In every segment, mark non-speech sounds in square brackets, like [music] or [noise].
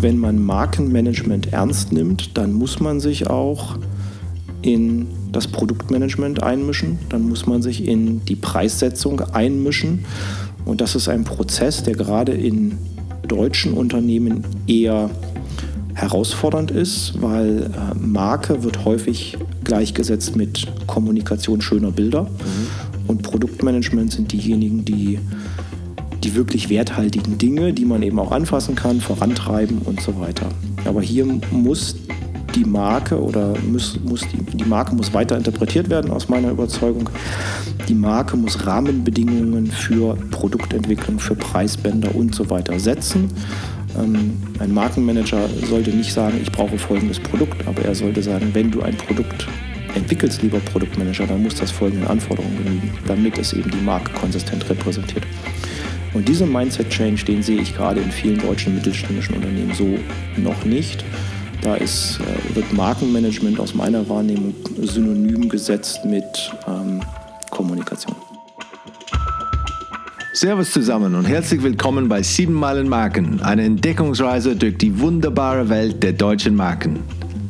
wenn man Markenmanagement ernst nimmt, dann muss man sich auch in das Produktmanagement einmischen, dann muss man sich in die Preissetzung einmischen. Und das ist ein Prozess, der gerade in deutschen Unternehmen eher herausfordernd ist, weil äh, Marke wird häufig gleichgesetzt mit Kommunikation schöner Bilder. Mhm. Und Produktmanagement sind diejenigen, die die wirklich werthaltigen Dinge, die man eben auch anfassen kann, vorantreiben und so weiter. Aber hier muss die Marke oder muss, muss die, die Marke muss weiter interpretiert werden aus meiner Überzeugung. Die Marke muss Rahmenbedingungen für Produktentwicklung, für Preisbänder und so weiter setzen. Ähm, ein Markenmanager sollte nicht sagen, ich brauche folgendes Produkt, aber er sollte sagen, wenn du ein Produkt entwickelst, lieber Produktmanager, dann muss das folgenden Anforderungen genügen, damit es eben die Marke konsistent repräsentiert. Und diesen Mindset-Change, den sehe ich gerade in vielen deutschen mittelständischen Unternehmen so noch nicht. Da ist, äh, wird Markenmanagement aus meiner Wahrnehmung synonym gesetzt mit ähm, Kommunikation. Servus zusammen und herzlich willkommen bei 7 Meilen Marken, eine Entdeckungsreise durch die wunderbare Welt der deutschen Marken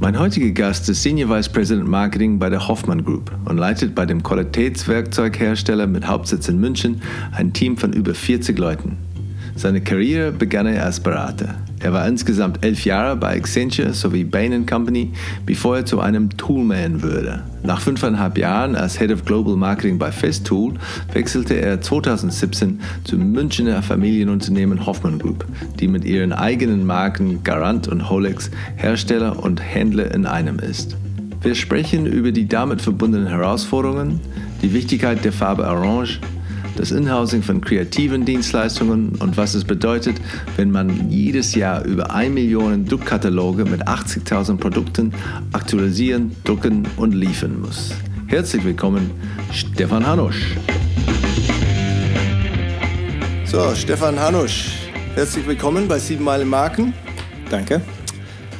Mein heutiger Gast ist Senior Vice President Marketing bei der Hoffmann Group und leitet bei dem Qualitätswerkzeughersteller mit Hauptsitz in München ein Team von über 40 Leuten. Seine Karriere begann er als Berater. Er war insgesamt elf Jahre bei Accenture sowie Bain Company, bevor er zu einem Toolman wurde. Nach fünfeinhalb Jahren als Head of Global Marketing bei Festool wechselte er 2017 zum Münchner Familienunternehmen Hoffmann Group, die mit ihren eigenen Marken Garant und Holex Hersteller und Händler in einem ist. Wir sprechen über die damit verbundenen Herausforderungen, die Wichtigkeit der Farbe Orange das Inhousing von kreativen Dienstleistungen und was es bedeutet, wenn man jedes Jahr über 1 Million Druckkataloge mit 80.000 Produkten aktualisieren, drucken und liefern muss. Herzlich willkommen, Stefan Hanusch. So, Stefan Hanusch, herzlich willkommen bei 7 Meilen Marken. Danke.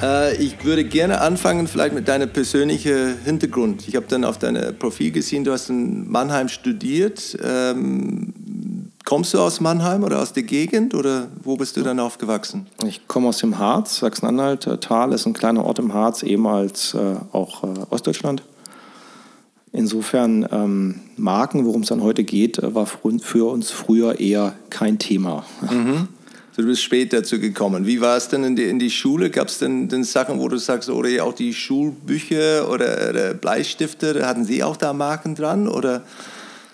Äh, ich würde gerne anfangen, vielleicht mit deinem persönlichen Hintergrund. Ich habe dann auf deinem Profil gesehen, du hast in Mannheim studiert. Ähm, kommst du aus Mannheim oder aus der Gegend oder wo bist du dann aufgewachsen? Ich komme aus dem Harz, Sachsen-Anhalt. Äh, Thal ist ein kleiner Ort im Harz, ehemals äh, auch äh, Ostdeutschland. Insofern ähm, Marken, worum es dann heute geht, war für uns früher eher kein Thema. Mhm. Du bist spät dazu gekommen. Wie war es denn in die, in die Schule? Gab es denn, denn, Sachen, wo du sagst, oder auch die Schulbücher oder, oder Bleistifte, hatten sie auch da Marken dran? Oder?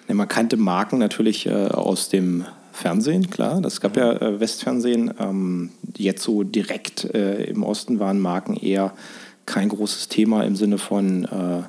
Ja, man kannte Marken natürlich äh, aus dem Fernsehen, klar. Das gab ja äh, Westfernsehen. Ähm, jetzt so direkt äh, im Osten waren Marken eher kein großes Thema im Sinne von äh,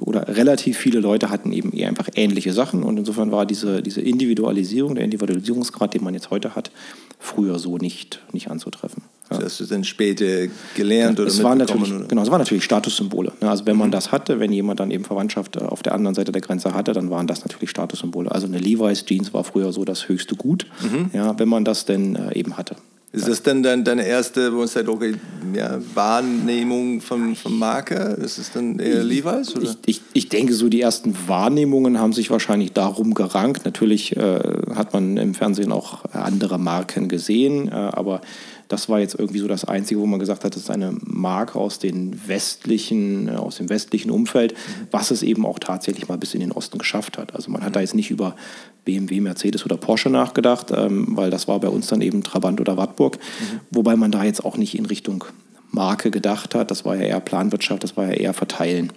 oder relativ viele Leute hatten eben eher einfach ähnliche Sachen und insofern war diese, diese Individualisierung, der Individualisierungsgrad, den man jetzt heute hat, früher so nicht, nicht anzutreffen. Ja. Das hast du dann später gelernt oder es war natürlich, oder? Genau, es waren natürlich Statussymbole. Ne? Also wenn man mhm. das hatte, wenn jemand dann eben Verwandtschaft äh, auf der anderen Seite der Grenze hatte, dann waren das natürlich Statussymbole. Also eine Levi's Jeans war früher so das höchste Gut, mhm. ja, wenn man das denn äh, eben hatte. Ist das denn dann deine erste, wo man sagt, okay, ja, Wahrnehmung von, von Marke? Ist es dann eher Levi's? Oder? Ich, ich, ich, denke, so die ersten Wahrnehmungen haben sich wahrscheinlich darum gerankt. Natürlich äh, hat man im Fernsehen auch andere Marken gesehen, äh, aber das war jetzt irgendwie so das Einzige, wo man gesagt hat, das ist eine Marke aus, den westlichen, äh, aus dem westlichen Umfeld, was es eben auch tatsächlich mal bis in den Osten geschafft hat. Also man hat da jetzt nicht über BMW, Mercedes oder Porsche nachgedacht, ähm, weil das war bei uns dann eben Trabant oder Wartburg, mhm. wobei man da jetzt auch nicht in Richtung Marke gedacht hat. Das war ja eher Planwirtschaft, das war ja eher Verteilen.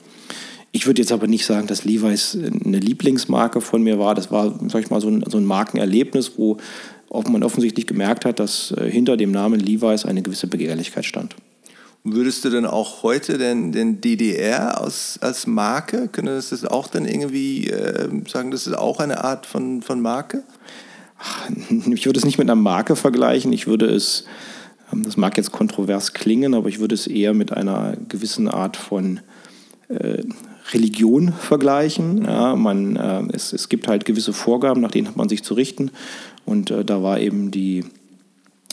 Ich würde jetzt aber nicht sagen, dass Levi's eine Lieblingsmarke von mir war. Das war, sag ich mal, so ein, so ein Markenerlebnis, wo ob man offensichtlich gemerkt hat, dass äh, hinter dem Namen Levi's eine gewisse Begehrlichkeit stand. Würdest du denn auch heute den, den DDR als, als Marke, könnte das auch dann irgendwie äh, sagen, das ist auch eine Art von, von Marke? [laughs] Ich würde es nicht mit einer Marke vergleichen. Ich würde es, ähm, das mag jetzt kontrovers klingen, aber ich würde es eher mit einer gewissen Art von äh, Religion vergleichen. Ja, man, äh, es, es gibt halt gewisse Vorgaben, nach denen hat man sich zu richten. Und äh, da war eben die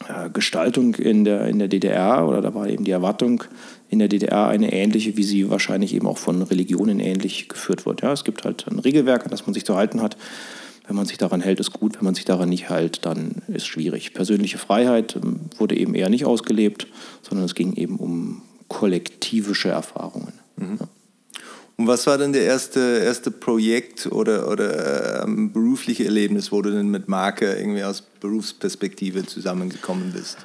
äh, Gestaltung in der, in der DDR oder da war eben die Erwartung in der DDR eine ähnliche, wie sie wahrscheinlich eben auch von Religionen ähnlich geführt wird. Ja, es gibt halt ein Regelwerk, an das man sich zu halten hat. Wenn man sich daran hält, ist gut. Wenn man sich daran nicht hält, dann ist schwierig. Persönliche Freiheit ähm, wurde eben eher nicht ausgelebt, sondern es ging eben um kollektivische Erfahrungen. Mhm. Ja. Und was war denn der erste, erste Projekt oder, oder ähm, berufliche Erlebnis, wo du denn mit Marke irgendwie aus Berufsperspektive zusammengekommen bist?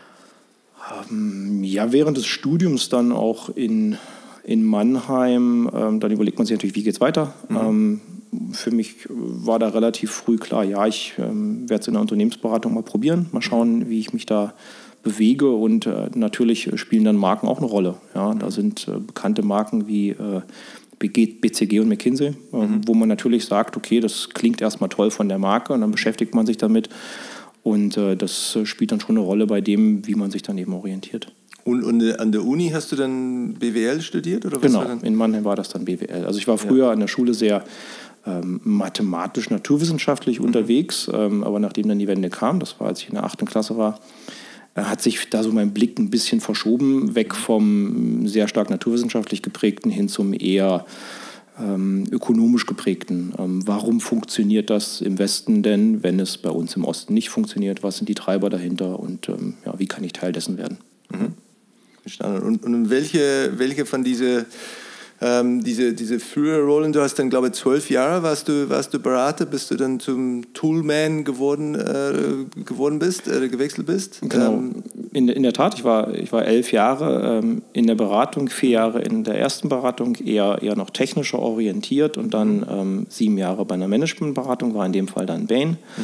Ähm, ja, während des Studiums dann auch in, in Mannheim. Ähm, dann überlegt man sich natürlich, wie geht es weiter. Mhm. Ähm, für mich war da relativ früh klar, ja, ich ähm, werde es in der Unternehmensberatung mal probieren, mal schauen, wie ich mich da bewege und äh, natürlich spielen dann Marken auch eine Rolle. Ja, da sind äh, bekannte Marken wie äh, BCG und McKinsey, äh, mhm. wo man natürlich sagt, okay, das klingt erstmal toll von der Marke und dann beschäftigt man sich damit und äh, das spielt dann schon eine Rolle bei dem, wie man sich dann eben orientiert. Und, und äh, an der Uni hast du dann BWL studiert? Oder was genau, in Mannheim war das dann BWL. Also ich war früher ja. an der Schule sehr ähm, mathematisch-naturwissenschaftlich mhm. unterwegs, ähm, aber nachdem dann die Wende kam, das war als ich in der achten Klasse war, hat sich da so mein Blick ein bisschen verschoben, weg vom sehr stark naturwissenschaftlich geprägten hin zum eher ähm, ökonomisch geprägten. Ähm, warum funktioniert das im Westen denn, wenn es bei uns im Osten nicht funktioniert? Was sind die Treiber dahinter und ähm, ja, wie kann ich Teil dessen werden? Mhm. Und, und welche, welche von diesen ähm, diese, diese frühere Rollen, du hast dann, glaube ich, zwölf Jahre warst du, warst du Berater, bis du dann zum Toolman geworden, äh, geworden bist, äh, gewechselt bist. Genau. Ähm, in, in der Tat, ich war, ich war elf Jahre ähm, in der Beratung, vier Jahre in der ersten Beratung, eher, eher noch technischer orientiert und dann mhm. ähm, sieben Jahre bei einer Managementberatung, war in dem Fall dann Bain. Mhm.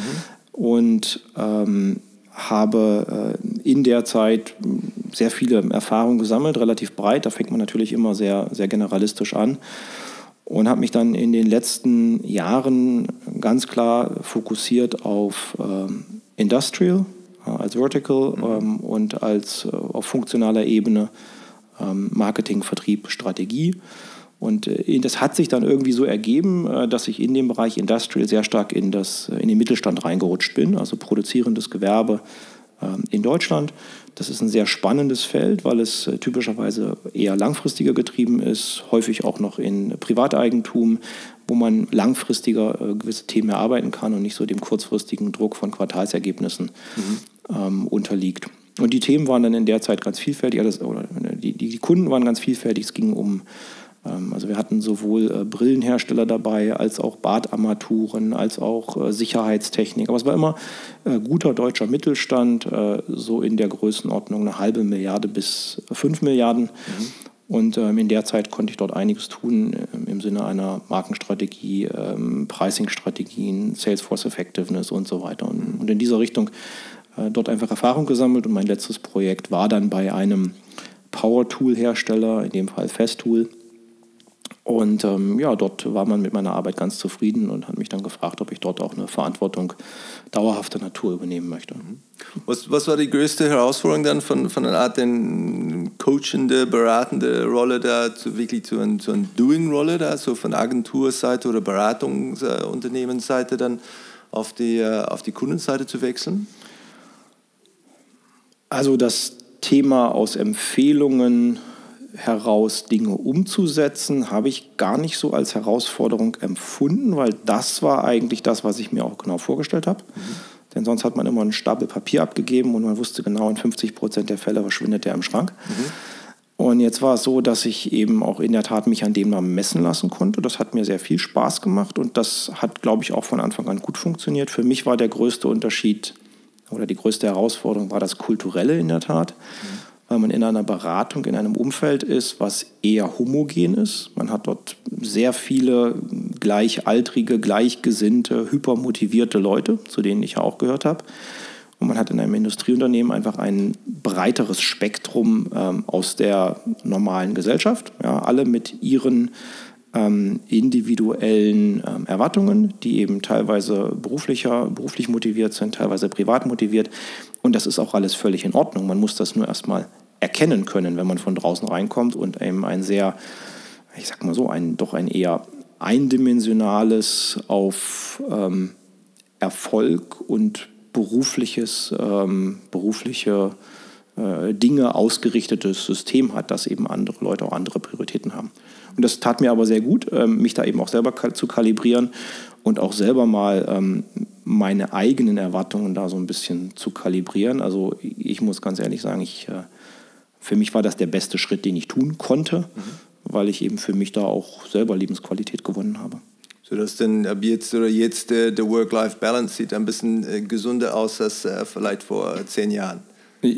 Und ähm, habe äh, in der Zeit sehr viele Erfahrungen gesammelt, relativ breit. Da fängt man natürlich immer sehr, sehr generalistisch an. Und habe mich dann in den letzten Jahren ganz klar fokussiert auf ähm, Industrial, als Vertical mhm. ähm, und als äh, auf funktionaler Ebene ähm, Marketing, Vertrieb, Strategie. Und äh, das hat sich dann irgendwie so ergeben, äh, dass ich in dem Bereich Industrial sehr stark in, das, in den Mittelstand reingerutscht bin, also produzierendes Gewerbe in Deutschland. Das ist ein sehr spannendes Feld, weil es äh, typischerweise eher langfristiger getrieben ist, häufig auch noch in Privateigentum, wo man langfristiger gewisse Themen erarbeiten kann und nicht so dem kurzfristigen Druck von Quartalsergebnissen mhm. ähm, unterliegt. Und die Themen waren dann in der Zeit ganz vielfältig, also, die, die Kunden waren ganz vielfältig. Es ging um ähm, also wir hatten sowohl äh, Brillenhersteller dabei, als auch Badarmaturen, als auch äh, Sicherheitstechnik. Aber es war immer äh, guter deutscher Mittelstand, so in der Größenordnung eine halbe Milliarde bis fünf Milliarden. Mhm. Und ähm, in der Zeit konnte ich dort einiges tun im Sinne einer Markenstrategie, ähm, Pricing-Strategien, Salesforce Effectiveness und so weiter. Und in dieser Richtung dort einfach Erfahrung gesammelt. Und mein letztes Projekt war dann bei einem Power-Tool-Hersteller, in dem Fall Festool und ähm, ja, dort war man mit meiner Arbeit ganz zufrieden und hat mich dann gefragt, ob ich dort auch eine Verantwortung dauerhafter Natur übernehmen möchte. Mhm. Was, was war die größte Herausforderung dann von, von einer Art den coachende, beratende Rolle da zu wirklich zu einer zu Doing-Rolle da, so von Agenturseite oder Beratungsunternehmensseite dann auf die, äh, auf die Kundenseite zu wechseln? Also das Thema aus Empfehlungen heraus Dinge umzusetzen, habe ich gar nicht so als Herausforderung empfunden, weil das war eigentlich das, was ich mir auch genau vorgestellt habe. Mhm. Denn sonst hat man immer einen Stapel Papier abgegeben und man wusste genau, in 50 Prozent der Fälle verschwindet der im Schrank. Mhm. Und jetzt war es so, dass ich eben auch in der Tat mich an dem Namen messen lassen konnte. Das hat mir sehr viel Spaß gemacht und das hat, glaube ich, auch von Anfang an gut funktioniert. Für mich war der größte Unterschied oder die größte Herausforderung war das Kulturelle in der Tat. Mhm weil man in einer Beratung in einem Umfeld ist, was eher homogen ist. Man hat dort sehr viele gleichaltrige, gleichgesinnte, hypermotivierte Leute, zu denen ich auch gehört habe. Und man hat in einem Industrieunternehmen einfach ein breiteres Spektrum ähm, aus der normalen Gesellschaft. Ja, alle mit ihren ähm, individuellen ähm, Erwartungen, die eben teilweise beruflicher, beruflich motiviert sind, teilweise privat motiviert. Und das ist auch alles völlig in Ordnung. Man muss das nur erstmal erkennen können, wenn man von draußen reinkommt und eben ein sehr ich sag mal so, ein doch ein eher eindimensionales auf ähm, Erfolg und berufliches, ähm, berufliche äh, Dinge ausgerichtetes System hat, dass eben andere Leute auch andere Prioritäten haben. Und das tat mir aber sehr gut, ähm, mich da eben auch selber zu kalibrieren und auch selber mal ähm, meine eigenen Erwartungen da so ein bisschen zu kalibrieren. Also ich muss ganz ehrlich sagen, ich, äh, für mich war das der beste Schritt, den ich tun konnte, mhm. weil ich eben für mich da auch selber Lebensqualität gewonnen habe. So dass dann ab jetzt oder jetzt äh, der Work-Life-Balance sieht ein bisschen äh, gesünder aus als vielleicht vor zehn Jahren.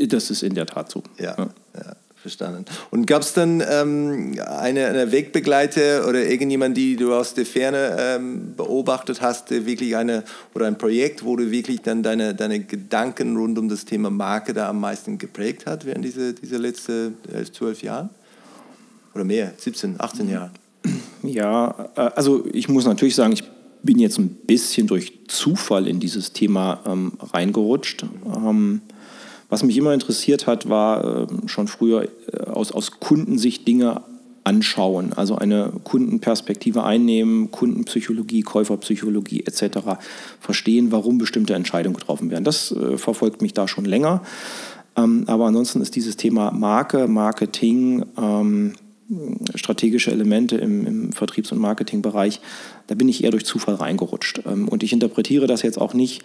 Das ist in der Tat so. Ja, ja. ja verstanden. Und gab es dann ähm, eine, eine, Wegbegleiter oder irgendjemand, die du aus der Ferne ähm, beobachtet hast, wirklich eine oder ein Projekt, wo du wirklich dann deine, deine Gedanken rund um das Thema Marke da am meisten geprägt hat während dieser diese letzten äh, zwölf Jahren? Oder mehr, 17, 18 Jahre? Ja, äh, also ich muss natürlich sagen, ich bin jetzt ein bisschen durch Zufall in dieses Thema ähm, reingerutscht. Ähm, was mich immer interessiert hat, war äh, schon früher äh, aus, aus Kundensicht Dinge anschauen, also eine Kundenperspektive einnehmen, Kundenpsychologie, Käuferpsychologie etc. verstehen, warum bestimmte Entscheidungen getroffen werden. Das äh, verfolgt mich da schon länger. Ähm, aber ansonsten ist dieses Thema Marke, Marketing, ähm, strategische Elemente im, im, Vertriebs- und Marketingbereich, da bin ich eher durch Zufall reingerutscht. Ähm, und ich interpretiere das jetzt auch nicht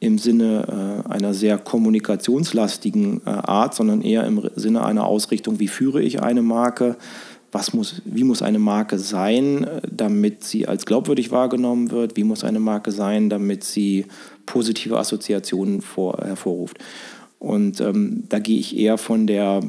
im Sinne äh, einer sehr kommunikationslastigen äh, Art, sondern eher im Sinne einer Ausrichtung, wie führe ich eine Marke, was muss, wie muss eine Marke sein, äh, damit sie als glaubwürdig wahrgenommen wird, wie muss eine Marke sein, damit sie positive Assoziationen vor, hervorruft. Und ähm, da gehe ich eher von der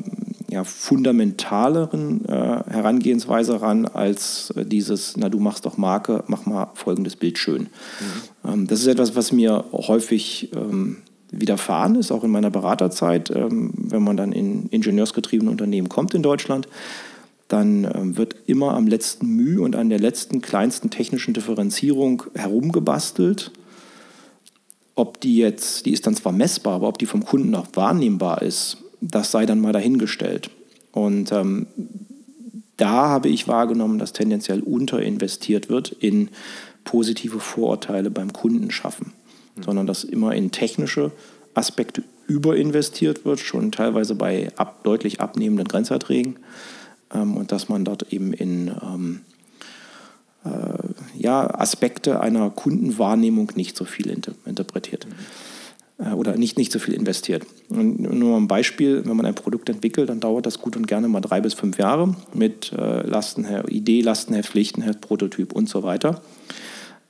ja, fundamentaleren äh, Herangehensweise ran als äh, dieses, na du machst doch Marke, mach mal folgendes Bild schön. Mhm. Ähm, das ist etwas, was mir häufig ähm, widerfahren ist, auch in meiner Beraterzeit, ähm, wenn man dann in ingenieursgetriebene Unternehmen kommt in Deutschland, dann wird immer am letzten Mühe und an der letzten kleinsten technischen Differenzierung herumgebastelt ob die jetzt, die ist dann zwar messbar, aber ob die vom Kunden auch wahrnehmbar ist, das sei dann mal dahingestellt. Und ähm, da habe ich wahrgenommen, dass tendenziell unterinvestiert wird in positive Vorurteile beim Kunden schaffen, mhm. sondern dass immer in technische Aspekte überinvestiert wird, schon teilweise bei ab, deutlich abnehmenden Grenzerträgen ähm, und dass man dort eben in ähm, äh, ja, Aspekte einer Kundenwahrnehmung nicht so viel inter interpretiert mhm. oder nicht, nicht so viel investiert. Und nur ein Beispiel, wenn man ein Produkt entwickelt, dann dauert das gut und gerne mal drei bis fünf Jahre mit äh, Lastenheft, Idee, Lastenheft, Pflichtenheft, Prototyp und so weiter.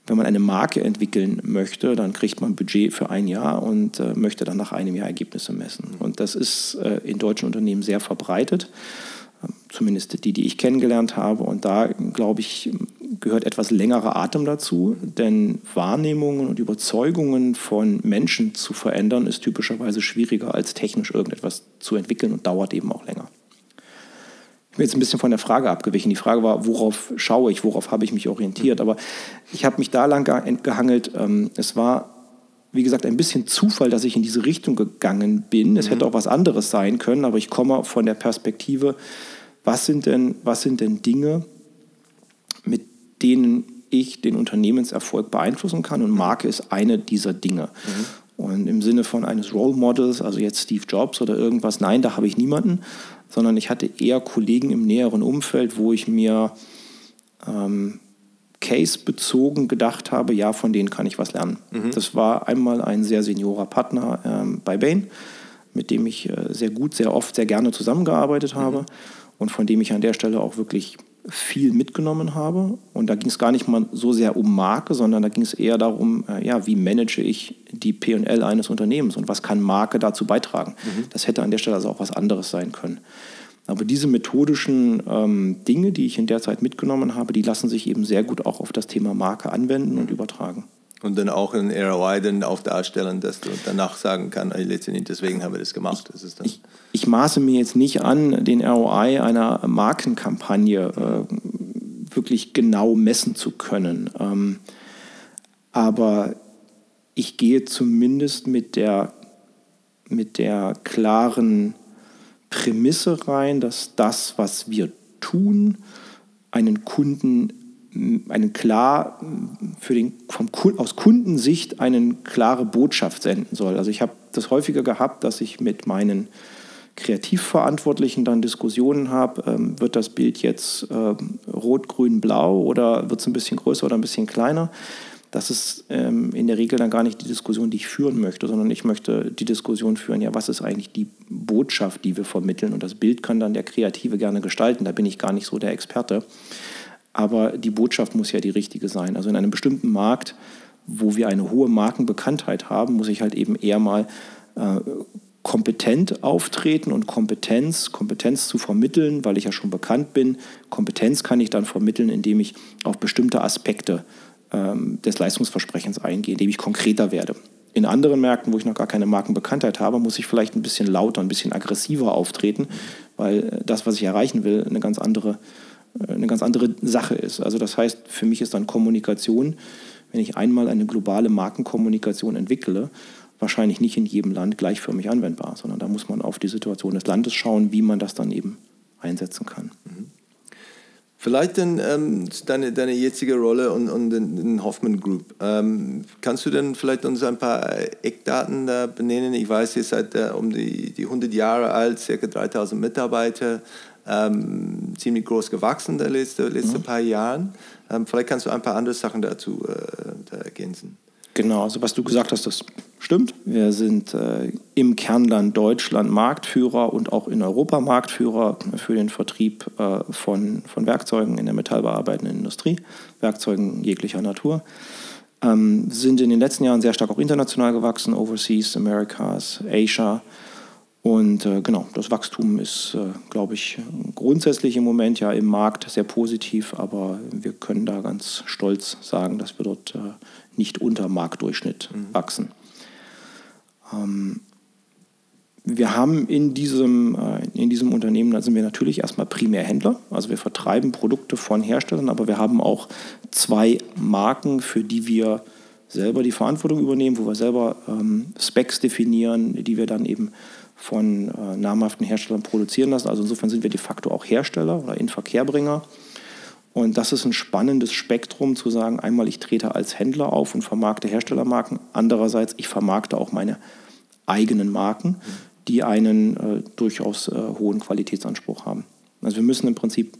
Wenn man eine Marke entwickeln möchte, dann kriegt man Budget für ein Jahr und äh, möchte dann nach einem Jahr Ergebnisse messen. Und das ist äh, in deutschen Unternehmen sehr verbreitet zumindest die, die ich kennengelernt habe. Und da, glaube ich, gehört etwas längerer Atem dazu, denn Wahrnehmungen und Überzeugungen von Menschen zu verändern, ist typischerweise schwieriger als technisch irgendetwas zu entwickeln und dauert eben auch länger. Ich bin jetzt ein bisschen von der Frage abgewichen. Die Frage war, worauf schaue ich, worauf habe ich mich orientiert. Aber ich habe mich da lang gehangelt. Ähm, es war wie gesagt, ein bisschen Zufall, dass ich in diese Richtung gegangen bin. Es mhm. hätte auch was anderes sein können, aber ich komme von der Perspektive, was sind denn, was sind denn Dinge, mit denen ich den Unternehmenserfolg beeinflussen kann und Marke ist eine dieser Dinge. Mhm. Und im Sinne von eines Role Models, also jetzt Steve Jobs oder irgendwas, nein, da habe ich niemanden, sondern ich hatte eher Kollegen im näheren Umfeld, wo ich mir ähm, case-bezogen gedacht habe, ja, von denen kann ich was lernen. Mhm. Das war einmal ein sehr seniorer Partner ähm, bei Bain, mit dem ich äh, sehr gut, sehr oft, sehr gerne zusammengearbeitet habe. Mhm und von dem ich an der Stelle auch wirklich viel mitgenommen habe. Und da ging es gar nicht mal so sehr um Marke, sondern da ging es eher darum, äh, ja, wie manage ich die PL eines Unternehmens und was kann Marke dazu beitragen. Mhm. Das hätte an der Stelle also auch was anderes sein können. Aber diese methodischen ähm, Dinge, die ich in der Zeit mitgenommen habe, die lassen sich eben sehr gut auch auf das Thema Marke anwenden und übertragen und dann auch ein ROI dann auch darstellen, dass du danach sagen kannst, letztendlich deswegen haben wir das gemacht. Das ist ich, ich, maße mir jetzt nicht an, den ROI einer Markenkampagne äh, wirklich genau messen zu können. Ähm, aber ich gehe zumindest mit der, mit der klaren Prämisse rein, dass das, was wir tun, einen Kunden einen klar für den vom aus Kundensicht eine klare Botschaft senden soll. Also ich habe das häufiger gehabt, dass ich mit meinen Kreativverantwortlichen dann Diskussionen habe, ähm, wird das Bild jetzt ähm, rot, grün, blau oder wird es ein bisschen größer oder ein bisschen kleiner. Das ist ähm, in der Regel dann gar nicht die Diskussion, die ich führen möchte, sondern ich möchte die Diskussion führen, ja, was ist eigentlich die Botschaft, die wir vermitteln? Und das Bild kann dann der Kreative gerne gestalten, da bin ich gar nicht so der Experte. Aber die Botschaft muss ja die richtige sein. Also in einem bestimmten Markt, wo wir eine hohe Markenbekanntheit haben, muss ich halt eben eher mal äh, kompetent auftreten und Kompetenz, Kompetenz zu vermitteln, weil ich ja schon bekannt bin. Kompetenz kann ich dann vermitteln, indem ich auf bestimmte Aspekte ähm, des Leistungsversprechens eingehe, indem ich konkreter werde. In anderen Märkten, wo ich noch gar keine Markenbekanntheit habe, muss ich vielleicht ein bisschen lauter, ein bisschen aggressiver auftreten, weil das, was ich erreichen will, eine ganz andere, äh, eine ganz andere Sache ist. Also das heißt, für mich ist dann Kommunikation, wenn ich einmal eine globale Markenkommunikation entwickle, wahrscheinlich nicht in jedem Land gleichförmig anwendbar, sondern da muss man auf die Situation des Landes schauen, wie man das dann eben einsetzen kann. Mhm. Vielleicht dann ähm, deine, deine jetzige Rolle und, und den, den Hoffman Group. Ähm, kannst du denn vielleicht uns ein paar Eckdaten da benennen? Ich weiß, ihr seid äh, um die, die 100 Jahre alt, circa 3000 Mitarbeiter, ähm, ziemlich groß gewachsen in den letzten, letzten mhm. paar Jahren. Ähm, vielleicht kannst du ein paar andere Sachen dazu äh, ergänzen. Genau, also was du gesagt hast, das stimmt. Wir sind äh, im Kernland Deutschland Marktführer und auch in Europa Marktführer für den Vertrieb äh, von, von Werkzeugen in der metallbearbeitenden Industrie, Werkzeugen jeglicher Natur. Ähm, sind in den letzten Jahren sehr stark auch international gewachsen, Overseas, Americas, Asia. Und äh, genau, das Wachstum ist, äh, glaube ich, grundsätzlich im Moment ja im Markt sehr positiv, aber wir können da ganz stolz sagen, dass wir dort äh, nicht unter Marktdurchschnitt mhm. wachsen. Ähm, wir haben in diesem, äh, in diesem Unternehmen, da sind wir natürlich erstmal primär Händler. Also wir vertreiben Produkte von Herstellern, aber wir haben auch zwei Marken, für die wir selber die Verantwortung übernehmen, wo wir selber ähm, Specs definieren, die wir dann eben von äh, namhaften Herstellern produzieren lassen. Also insofern sind wir de facto auch Hersteller oder Inverkehrbringer. Und das ist ein spannendes Spektrum zu sagen, einmal ich trete als Händler auf und vermarkte Herstellermarken, andererseits ich vermarkte auch meine eigenen Marken, die einen äh, durchaus äh, hohen Qualitätsanspruch haben. Also wir müssen im Prinzip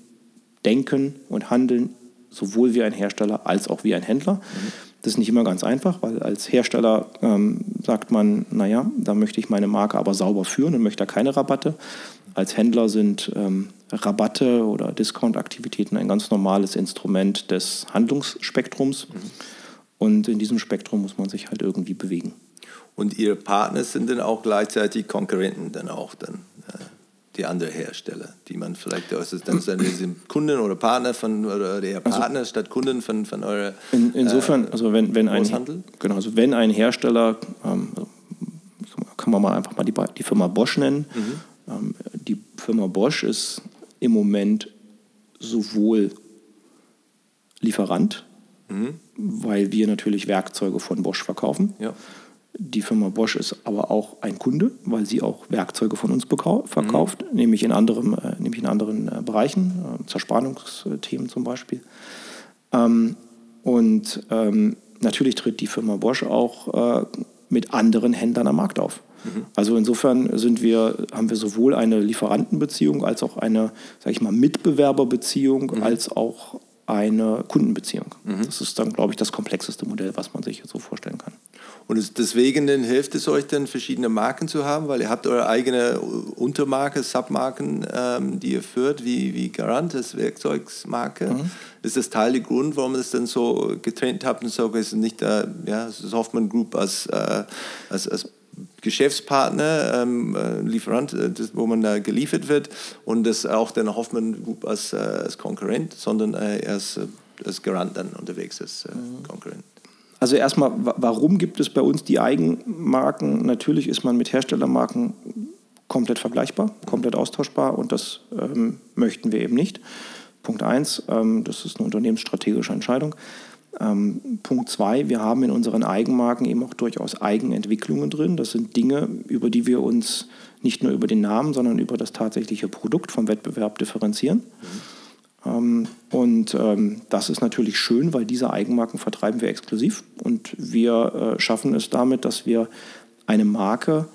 denken und handeln, sowohl wie ein Hersteller als auch wie ein Händler. Mhm. Das ist nicht immer ganz einfach, weil als Hersteller ähm, sagt man, naja, da möchte ich meine Marke aber sauber führen und möchte da keine Rabatte. Als Händler sind ähm, Rabatte oder Discount-Aktivitäten ein ganz normales Instrument des Handlungsspektrums. Mhm. Und in diesem Spektrum muss man sich halt irgendwie bewegen. Und Ihre Partner sind dann auch gleichzeitig Konkurrenten dann auch dann äh, die anderen Hersteller, die man vielleicht, das ist dann [clears throat] sind Kunden oder Partner von oder der also Partner also, statt Kunden von, von eurer in, Insofern, äh, also wenn, wenn ein genau, also wenn ein Hersteller, ähm, kann man mal einfach mal die, die Firma Bosch nennen. Mhm. Ähm, die Firma Bosch ist im Moment sowohl Lieferant, mhm. weil wir natürlich Werkzeuge von Bosch verkaufen. Ja. Die Firma Bosch ist aber auch ein Kunde, weil sie auch Werkzeuge von uns verkauft, mhm. nämlich in, anderem, äh, nämlich in anderen äh, Bereichen, äh, Zerspannungsthemen zum Beispiel. Ähm, und ähm, natürlich tritt die Firma Bosch auch äh, mit anderen Händlern am Markt auf. Mhm. Also insofern sind wir, haben wir sowohl eine Lieferantenbeziehung als auch eine, sage ich mal, Mitbewerberbeziehung mhm. als auch eine Kundenbeziehung. Mhm. Das ist dann, glaube ich, das komplexeste Modell, was man sich so vorstellen kann. Und deswegen dann hilft es euch dann, verschiedene Marken zu haben, weil ihr habt eure eigene Untermarke, Submarken, ähm, die ihr führt, wie, wie Garant, das Werkzeugsmarke. Mhm. Ist das Teil der Grund, warum ihr es dann so getrennt habt und so, ist nicht äh, ja, Hoffmann Group als, äh, als, als Geschäftspartner, ähm, äh, Lieferant, äh, das, wo man da geliefert wird und das auch dann Hoffmann als, äh, als Konkurrent, sondern äh, als, äh, als Garant dann unterwegs als äh, mhm. Konkurrent. Also erstmal, warum gibt es bei uns die Eigenmarken? Natürlich ist man mit Herstellermarken komplett vergleichbar, komplett austauschbar und das ähm, möchten wir eben nicht. Punkt eins, ähm, das ist eine unternehmensstrategische Entscheidung. Ähm, Punkt zwei, wir haben in unseren Eigenmarken eben auch durchaus Eigenentwicklungen drin. Das sind Dinge, über die wir uns nicht nur über den Namen, sondern über das tatsächliche Produkt vom Wettbewerb differenzieren. Mhm. Ähm, und ähm, das ist natürlich schön, weil diese Eigenmarken vertreiben wir exklusiv und wir äh, schaffen es damit, dass wir eine Marke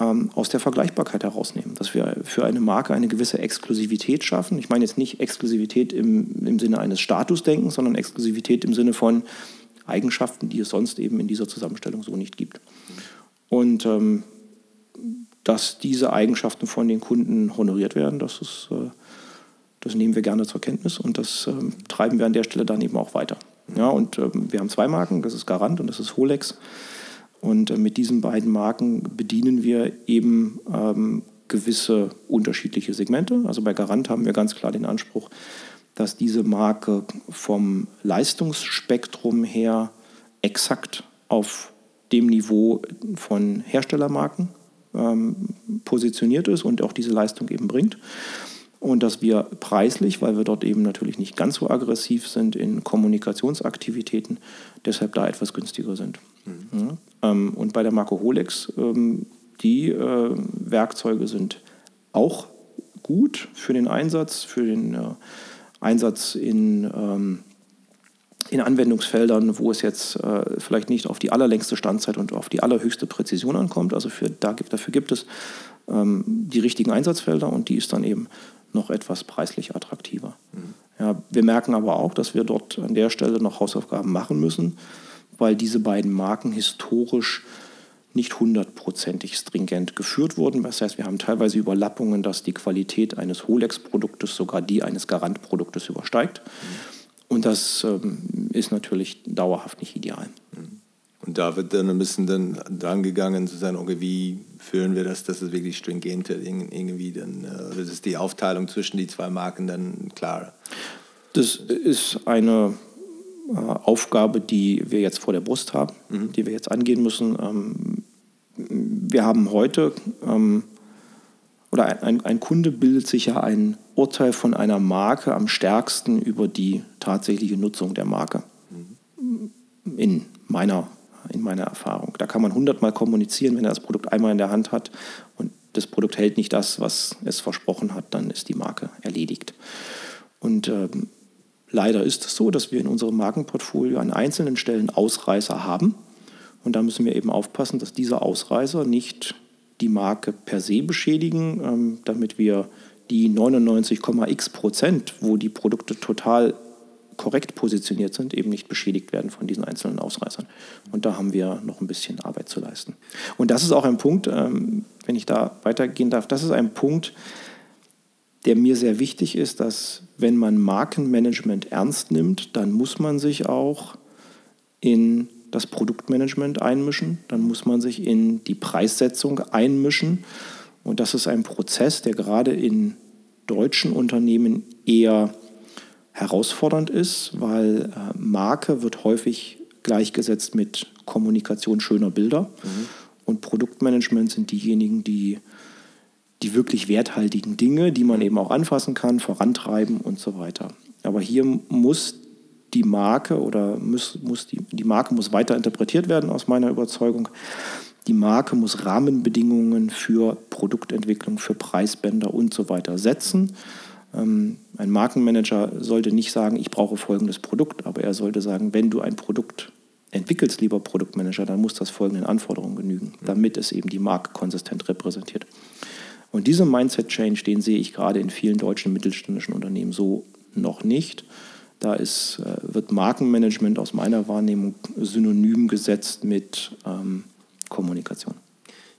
ähm, aus der Vergleichbarkeit herausnehmen, dass wir für eine Marke eine gewisse Exklusivität schaffen. Ich meine jetzt nicht Exklusivität im, im Sinne eines Statusdenkens, sondern Exklusivität im Sinne von Eigenschaften, die es sonst eben in dieser Zusammenstellung so nicht gibt. Und ähm, dass diese Eigenschaften von den Kunden honoriert werden, das ist äh, das nehmen wir gerne zur Kenntnis und das ähm, treiben wir an der Stelle dann eben auch weiter. Ja, und ähm, wir haben zwei Marken, das ist Garant und das ist Holex. Und äh, mit diesen beiden Marken bedienen wir eben ähm, gewisse unterschiedliche Segmente. Also bei Garant haben wir ganz klar den Anspruch, dass diese Marke vom Leistungsspektrum her exakt auf dem Niveau von Herstellermarken ähm, positioniert ist und auch diese Leistung eben bringt und dass wir preislich, weil wir dort eben natürlich nicht ganz so aggressiv sind in Kommunikationsaktivitäten, deshalb da etwas günstiger sind. Mhm. Ähm, und bei der Marke Holex, ähm, die äh, Werkzeuge sind auch gut für den Einsatz, für den äh, Einsatz in, ähm, in Anwendungsfeldern, wo es jetzt äh, vielleicht nicht auf die allerlängste Standzeit und auf die allerhöchste Präzision ankommt. Also für, da gibt, dafür gibt es ähm, die richtigen Einsatzfelder und die ist dann eben noch etwas preislich attraktiver. Mhm. Ja, wir merken aber auch, dass wir dort an der Stelle noch Hausaufgaben machen müssen, weil diese beiden Marken historisch nicht hundertprozentig stringent geführt wurden. Das heißt, wir haben teilweise Überlappungen, dass die Qualität eines Holex-Produktes sogar die eines Garant-Produktes übersteigt. Mhm. Und das ähm, ist natürlich dauerhaft nicht ideal. Mhm. Und da wird dann ein bisschen dann dran gegangen zu sagen, okay, wie führen wir das, dass es wirklich stringent irgendwie dann, äh, oder ist die Aufteilung zwischen die zwei Marken dann klar? Das ist eine Aufgabe, die wir jetzt vor der Brust haben, mhm. die wir jetzt angehen müssen. Ähm, wir haben heute, ähm, oder ein, ein Kunde bildet sich ja ein Urteil von einer Marke am stärksten über die tatsächliche Nutzung der Marke. Mhm. In meiner in meiner Erfahrung. Da kann man hundertmal kommunizieren, wenn er das Produkt einmal in der Hand hat und das Produkt hält nicht das, was es versprochen hat, dann ist die Marke erledigt. Und ähm, leider ist es so, dass wir in unserem Markenportfolio an einzelnen Stellen Ausreißer haben. Und da müssen wir eben aufpassen, dass diese Ausreißer nicht die Marke per se beschädigen, ähm, damit wir die 99,x Prozent, wo die Produkte total korrekt positioniert sind, eben nicht beschädigt werden von diesen einzelnen Ausreißern. Und da haben wir noch ein bisschen Arbeit zu leisten. Und das ist auch ein Punkt, ähm, wenn ich da weitergehen darf, das ist ein Punkt, der mir sehr wichtig ist, dass wenn man Markenmanagement ernst nimmt, dann muss man sich auch in das Produktmanagement einmischen, dann muss man sich in die Preissetzung einmischen. Und das ist ein Prozess, der gerade in deutschen Unternehmen eher herausfordernd ist, weil äh, Marke wird häufig gleichgesetzt mit Kommunikation schöner Bilder mhm. und Produktmanagement sind diejenigen, die die wirklich werthaltigen Dinge, die man eben auch anfassen kann, vorantreiben und so weiter. Aber hier muss die Marke oder muss, muss die, die Marke muss weiter interpretiert werden aus meiner Überzeugung. Die Marke muss Rahmenbedingungen für Produktentwicklung, für Preisbänder und so weiter setzen. Ähm, ein Markenmanager sollte nicht sagen, ich brauche folgendes Produkt, aber er sollte sagen, wenn du ein Produkt entwickelst, lieber Produktmanager, dann muss das folgenden Anforderungen genügen, damit es eben die Marke konsistent repräsentiert. Und diesen Mindset-Change, den sehe ich gerade in vielen deutschen mittelständischen Unternehmen so noch nicht. Da ist, äh, wird Markenmanagement aus meiner Wahrnehmung synonym gesetzt mit ähm, Kommunikation.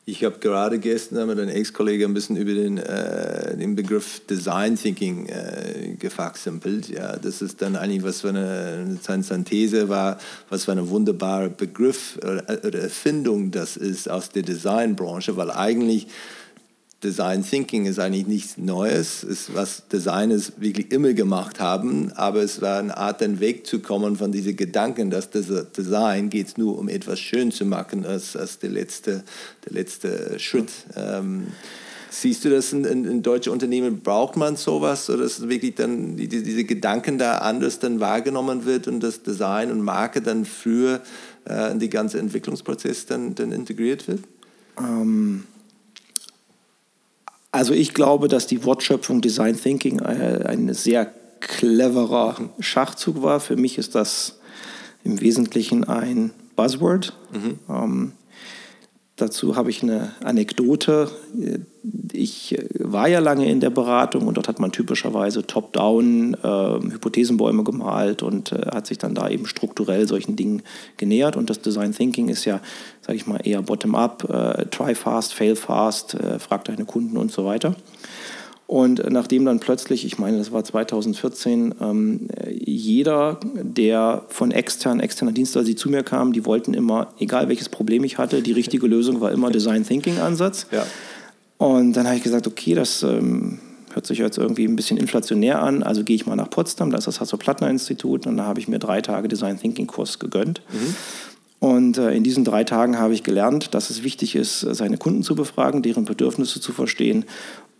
Ich habe gerade gestern mit einem Ex-Kollege ein bisschen über den, äh, den Begriff Design Thinking äh, gefachsimpelt. Ja, das ist dann eigentlich, was für eine, seine These war, was für ein wunderbarer Begriff oder, oder Erfindung das ist aus der Designbranche, weil eigentlich Design Thinking ist eigentlich nichts Neues, ist was Designers wirklich immer gemacht haben, aber es war eine Art, den Weg zu kommen von diesen Gedanken, dass das Design geht nur um etwas schön zu machen, als, als der, letzte, der letzte Schritt. Ähm, siehst du das in, in, in deutschen Unternehmen, braucht man sowas oder ist wirklich dann die, diese Gedanken da anders dann wahrgenommen wird und das Design und Marke dann früher äh, in die ganze Entwicklungsprozess dann, dann integriert wird? Ähm Also ich glaube, dass die Wortschöpfung Design Thinking äh, ein sehr cleverer Schachzug war. Für mich ist das im Wesentlichen ein Buzzword. Mhm. Ähm, dazu habe ich eine Anekdote. Ich war ja lange in der Beratung und dort hat man typischerweise top-down äh, Hypothesenbäume gemalt und äh, hat sich dann da eben strukturell solchen Dingen genähert. Und das Design Thinking ist ja, sage ich mal, eher bottom-up, äh, try fast, fail fast, äh, frag deine Kunden und so weiter. Und nachdem dann plötzlich, ich meine, das war 2014, ähm, jeder, der von externen, externer Dienstleister, die zu mir kamen, die wollten immer, egal welches Problem ich hatte, die richtige Lösung war immer Design Thinking Ansatz. Ja. Und dann habe ich gesagt, okay, das ähm, hört sich jetzt irgendwie ein bisschen inflationär an, also gehe ich mal nach Potsdam, da ist das Hasso-Plattner-Institut und da habe ich mir drei Tage Design Thinking Kurs gegönnt. Mhm. Und äh, in diesen drei Tagen habe ich gelernt, dass es wichtig ist, seine Kunden zu befragen, deren Bedürfnisse zu verstehen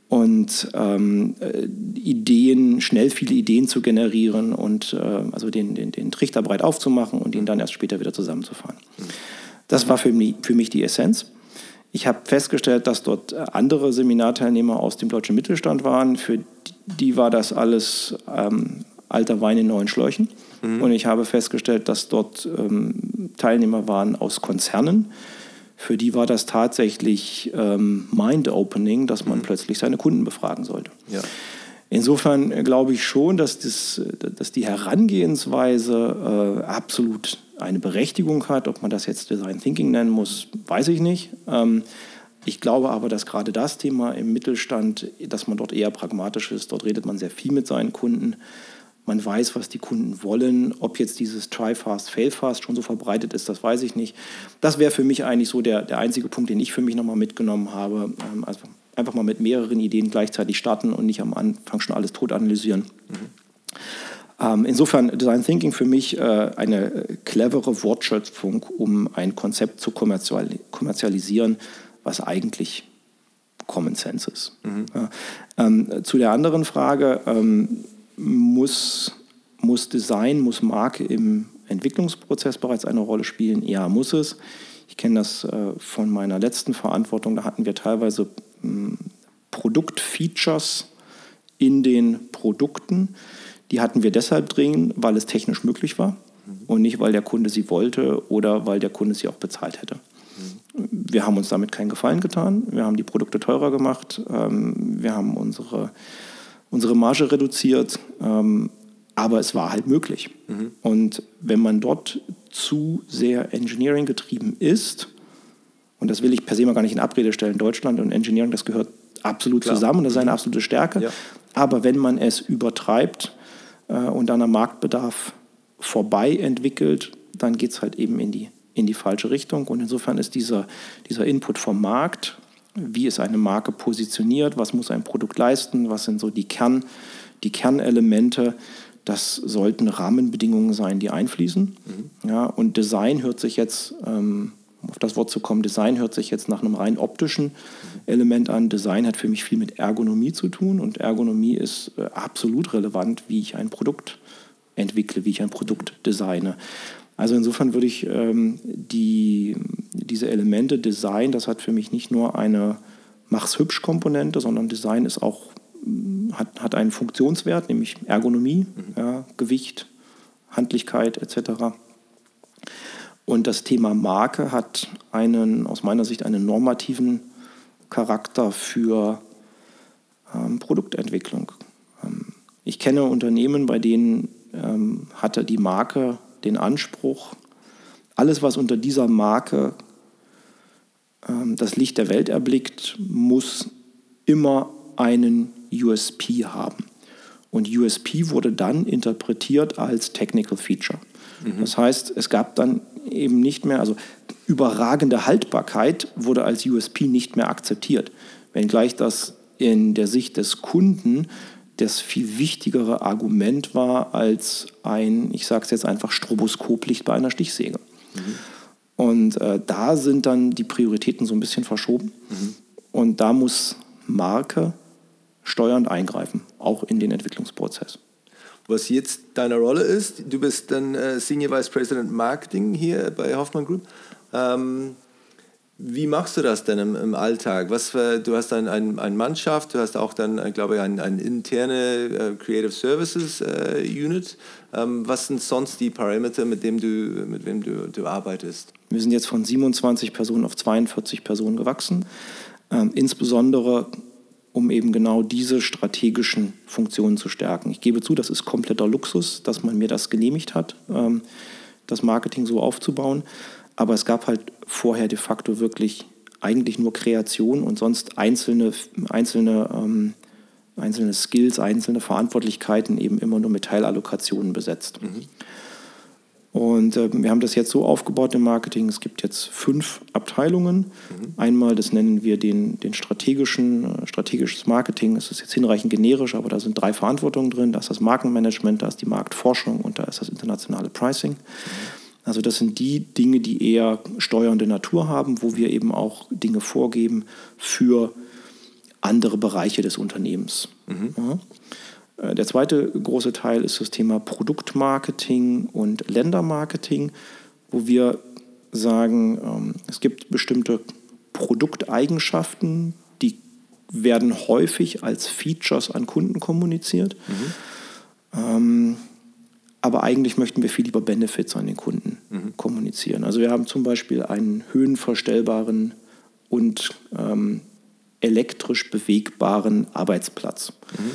und ähm, äh, Ideen, schnell viele Ideen zu generieren und äh, also den, den, den Trichter breit aufzumachen und ihn dann erst später wieder zusammenzufahren. Das war für mich, für mich die Essenz. Ich habe festgestellt, dass dort andere Seminarteilnehmer aus dem deutschen Mittelstand waren. Für die war das alles ähm, alter Wein in neuen Schläuchen. Mhm. Und ich habe festgestellt, dass dort ähm, Teilnehmer waren aus Konzernen, für die war das tatsächlich ähm, mind-opening, dass man mhm. plötzlich seine Kunden befragen sollte. Ja. Insofern glaube ich schon, dass, das, dass die Herangehensweise äh, absolut eine Berechtigung hat. Ob man das jetzt Design Thinking nennen muss, weiß ich nicht. Ähm, ich glaube aber, dass gerade das Thema im Mittelstand, dass man dort eher pragmatisch ist. Dort redet man sehr viel mit seinen Kunden. Man weiß, was die Kunden wollen. Ob jetzt dieses Try Fast, Fail Fast schon so verbreitet ist, das weiß ich nicht. Das wäre für mich eigentlich so der, der einzige Punkt, den ich für mich nochmal mitgenommen habe. Ähm, also einfach mal mit mehreren Ideen gleichzeitig starten und nicht am Anfang schon alles tot analysieren. Mhm. Ähm, insofern Design Thinking für mich äh, eine clevere Wortschöpfung, um ein Konzept zu kommerzialisieren, was eigentlich Common Sense ist. Mhm. Ja. Ähm, zu der anderen Frage, ähm, muss, muss Design, muss Marke im Entwicklungsprozess bereits eine Rolle spielen? Ja, muss es. Ich kenne das äh, von meiner letzten Verantwortung. Da hatten wir teilweise hm, Produktfeatures in den Produkten. Die hatten wir deshalb drin, weil es technisch möglich war mhm. und nicht, weil der Kunde sie wollte oder weil der Kunde sie auch bezahlt hätte. Mhm. Wir haben uns damit keinen Gefallen getan. Wir haben die Produkte teurer gemacht. Ähm, wir haben unsere unsere Marge reduziert, ähm, aber es war halt möglich. Mhm. Und wenn man dort zu sehr Engineering getrieben ist, und das will ich per se mal gar nicht in Abrede stellen, Deutschland und Engineering, das gehört absolut Klar. zusammen, das ist eine mhm. absolute Stärke. Ja. Aber wenn man es übertreibt äh, und dann am Marktbedarf vorbei entwickelt, dann geht es halt eben in die, in die falsche Richtung. Und insofern ist dieser, dieser Input vom Markt wie ist eine Marke positioniert, was muss ein Produkt leisten, was sind so die, Kern, die Kernelemente. Das sollten Rahmenbedingungen sein, die einfließen. Mhm. Ja, und Design hört sich jetzt, ähm, um auf das Wort zu kommen, Design hört sich jetzt nach einem rein optischen mhm. Element an. Design hat für mich viel mit Ergonomie zu tun und Ergonomie ist äh, absolut relevant, wie ich ein Produkt entwickle, wie ich ein Produkt designe. Also insofern würde ich ähm, die, diese Elemente Design, das hat für mich nicht nur eine Mach's hübsch Komponente, sondern Design ist auch, hat, hat einen Funktionswert, nämlich Ergonomie, mhm. ja, Gewicht, Handlichkeit etc. Und das Thema Marke hat einen, aus meiner Sicht, einen normativen Charakter für ähm, Produktentwicklung. Ähm, ich kenne Unternehmen, bei denen ähm, hatte die Marke den Anspruch, alles, was unter dieser Marke ähm, das Licht der Welt erblickt, muss immer einen USP haben. Und USP wurde dann interpretiert als Technical Feature. Mhm. Das heißt, es gab dann eben nicht mehr, also überragende Haltbarkeit wurde als USP nicht mehr akzeptiert, wenngleich das in der Sicht des Kunden das viel wichtigere Argument war als ein, ich sage es jetzt einfach, Stroboskoplicht bei einer Stichsäge. Mhm. Und äh, da sind dann die Prioritäten so ein bisschen verschoben. Mhm. Und da muss Marke steuernd eingreifen, auch in den Entwicklungsprozess. Was jetzt deine Rolle ist, du bist dann äh, Senior Vice President Marketing hier bei Hoffmann Group. Ähm, Wie machst du das denn im, im Alltag? Was für, du hast dann ein, eine Mannschaft, du hast auch dann, äh, glaube ich, eine ein interne uh, Creative Services uh, Unit. Ähm, was sind sonst die Parameter, mit denen du, mit wem du, du arbeitest? Wir sind jetzt von 27 Personen auf 42 Personen gewachsen. Ähm, insbesondere um eben genau diese strategischen Funktionen zu stärken. Ich gebe zu, das ist kompletter Luxus, dass man mir das genehmigt hat, ähm, das Marketing so aufzubauen. Aber es gab halt vorher de facto wirklich eigentlich nur Kreation und sonst einzelne, einzelne, ähm, einzelne Skills, einzelne Verantwortlichkeiten eben immer nur mit Teilallokationen besetzt. Mhm. Und äh, wir haben das jetzt so aufgebaut im Marketing. Es gibt jetzt fünf Abteilungen. Mhm. Einmal, das nennen wir den, den strategischen, äh, strategisches Marketing. Es ist jetzt hinreichend generisch, aber da sind drei Verantwortungen drin. Da ist das Markenmanagement, da ist die Marktforschung und da ist das internationale Pricing. Mhm. Also das sind die Dinge, die eher steuernde Natur haben, wo wir eben auch Dinge vorgeben für andere Bereiche des Unternehmens. Mhm. Ja. Äh, der zweite große Teil ist das Thema Produktmarketing und Ländermarketing, wo wir sagen, ähm, es gibt bestimmte Produkteigenschaften, die werden häufig als Features an Kunden kommuniziert. Mhm. Ähm, aber eigentlich möchten wir viel lieber Benefits an den Kunden mhm. kommunizieren. Also wir haben zum Beispiel einen höhenverstellbaren und ähm, elektrisch bewegbaren Arbeitsplatz. Mhm.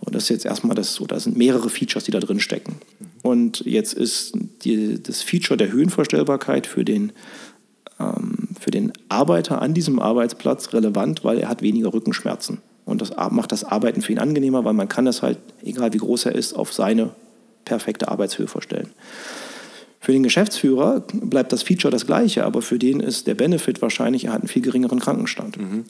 Und das ist jetzt erstmal das so, da sind mehrere Features, die da drin stecken. Und jetzt ist die, das Feature der Höhenverstellbarkeit für den, ähm, für den Arbeiter an diesem Arbeitsplatz relevant, weil er hat weniger Rückenschmerzen. Und das macht das Arbeiten für ihn angenehmer, weil man kann es halt, egal wie groß er ist, auf seine perfekte Arbeitshöhe vorstellen. Für den Geschäftsführer bleibt das Feature das gleiche, aber für den ist der Benefit wahrscheinlich, er hat einen viel geringeren Krankenstand. Mhm.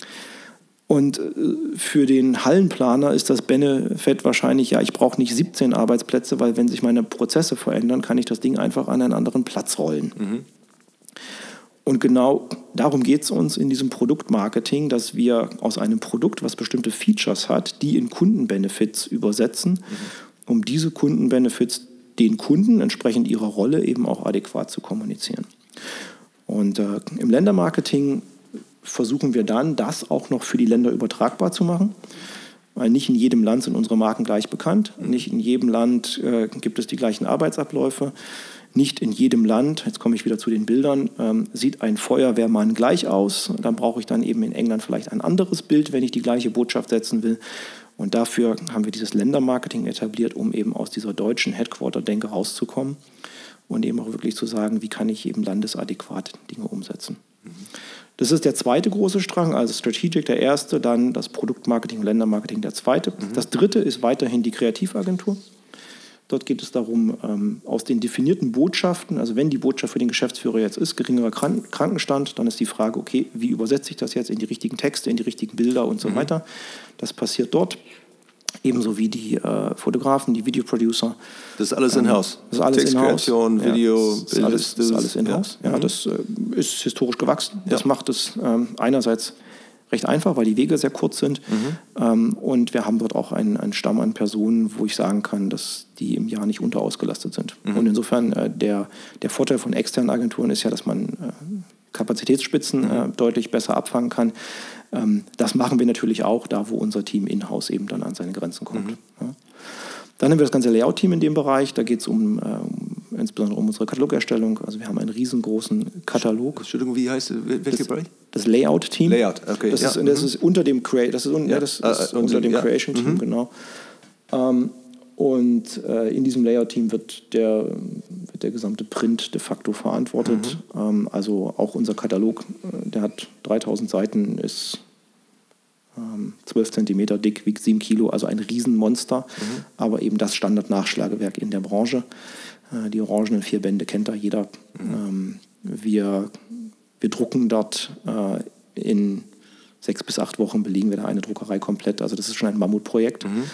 Und äh, für den Hallenplaner ist das Benefit wahrscheinlich, ja, ich brauche nicht 17 Arbeitsplätze, weil wenn sich meine Prozesse verändern, kann ich das Ding einfach an einen anderen Platz rollen. Mhm. Und genau darum geht es uns in diesem Produktmarketing, dass wir aus einem Produkt, was bestimmte Features hat, die in Kundenbenefits übersetzen, mhm. Um diese Kundenbenefits den Kunden entsprechend ihrer Rolle eben auch adäquat zu kommunizieren. Und äh, im Ländermarketing versuchen wir dann, das auch noch für die Länder übertragbar zu machen. Weil nicht in jedem Land sind unsere Marken gleich bekannt. Nicht in jedem Land äh, gibt es die gleichen Arbeitsabläufe. Nicht in jedem Land, jetzt komme ich wieder zu den Bildern, ähm, sieht ein Feuerwehrmann gleich aus. Dann brauche ich dann eben in England vielleicht ein anderes Bild, wenn ich die gleiche Botschaft setzen will. Und dafür haben wir dieses Ländermarketing etabliert, um eben aus dieser deutschen Headquarter-Denke rauszukommen und eben auch wirklich zu sagen, wie kann ich eben landesadäquat Dinge umsetzen. Das ist der zweite große Strang, also Strategic der erste, dann das Produktmarketing und Ländermarketing der zweite. Mhm. Das dritte ist weiterhin die Kreativagentur. Dort geht es darum, ähm, aus den definierten Botschaften, also wenn die Botschaft für den Geschäftsführer jetzt ist, geringerer Krankenstand, dann ist die Frage, okay, wie übersetze ich das jetzt in die richtigen Texte, in die richtigen Bilder und so mhm. weiter. Das passiert dort ebenso wie die äh, Fotografen, die Videoproducer. Das ist alles in-house. Das ist alles in-house. Video, ja, das ist alles, das ist alles in-house. Ja. ja. Mhm. das äh, ist historisch gewachsen. Ja. Das macht es ähm, einerseits recht einfach, weil die Wege sehr kurz sind. Mhm. Ähm, und wir haben dort auch einen, einen, Stamm an Personen, wo ich sagen kann, dass die im Jahr nicht unterausgelastet sind. Mhm. Und insofern äh, der, der Vorteil von externen Agenturen ist ja, dass man äh, Kapazitätsspitzen mhm. äh, deutlich besser abfangen kann. Ähm, das machen wir natürlich auch da, wo unser Team in-house eben dann an seine Grenzen kommt. Mhm. Ja. Dann haben wir das ganze Layout-Team in dem Bereich. Da geht es um, äh, um, insbesondere um unsere Katalogerstellung. Also wir haben einen riesengroßen Katalog. Entschuldigung, wie heißt welcher Bereich? Das Layout-Team. Layout, okay. Das, ja. ist, das mhm. ist unter dem, Crea das ist, un ja. das ist äh, unter dem Creation-Team, mhm. genau. Ähm, und äh, in diesem Layout-Team wird der, wird der gesamte Print de facto verantwortet. Mhm. Ähm, also auch unser Katalog, äh, der hat 3000 Seiten, ist ähm, 12 Zentimeter dick, wiegt 7 Kilo, also ein Riesenmonster, mhm. aber eben das Standard-Nachschlagewerk in der Branche. Äh, die orangenen vier Bände kennt da jeder. Mhm. Ähm, wir, wir drucken dort äh, in sechs bis acht Wochen belegen wir da eine Druckerei komplett. Also das ist schon ein Mammutprojekt. Mhm.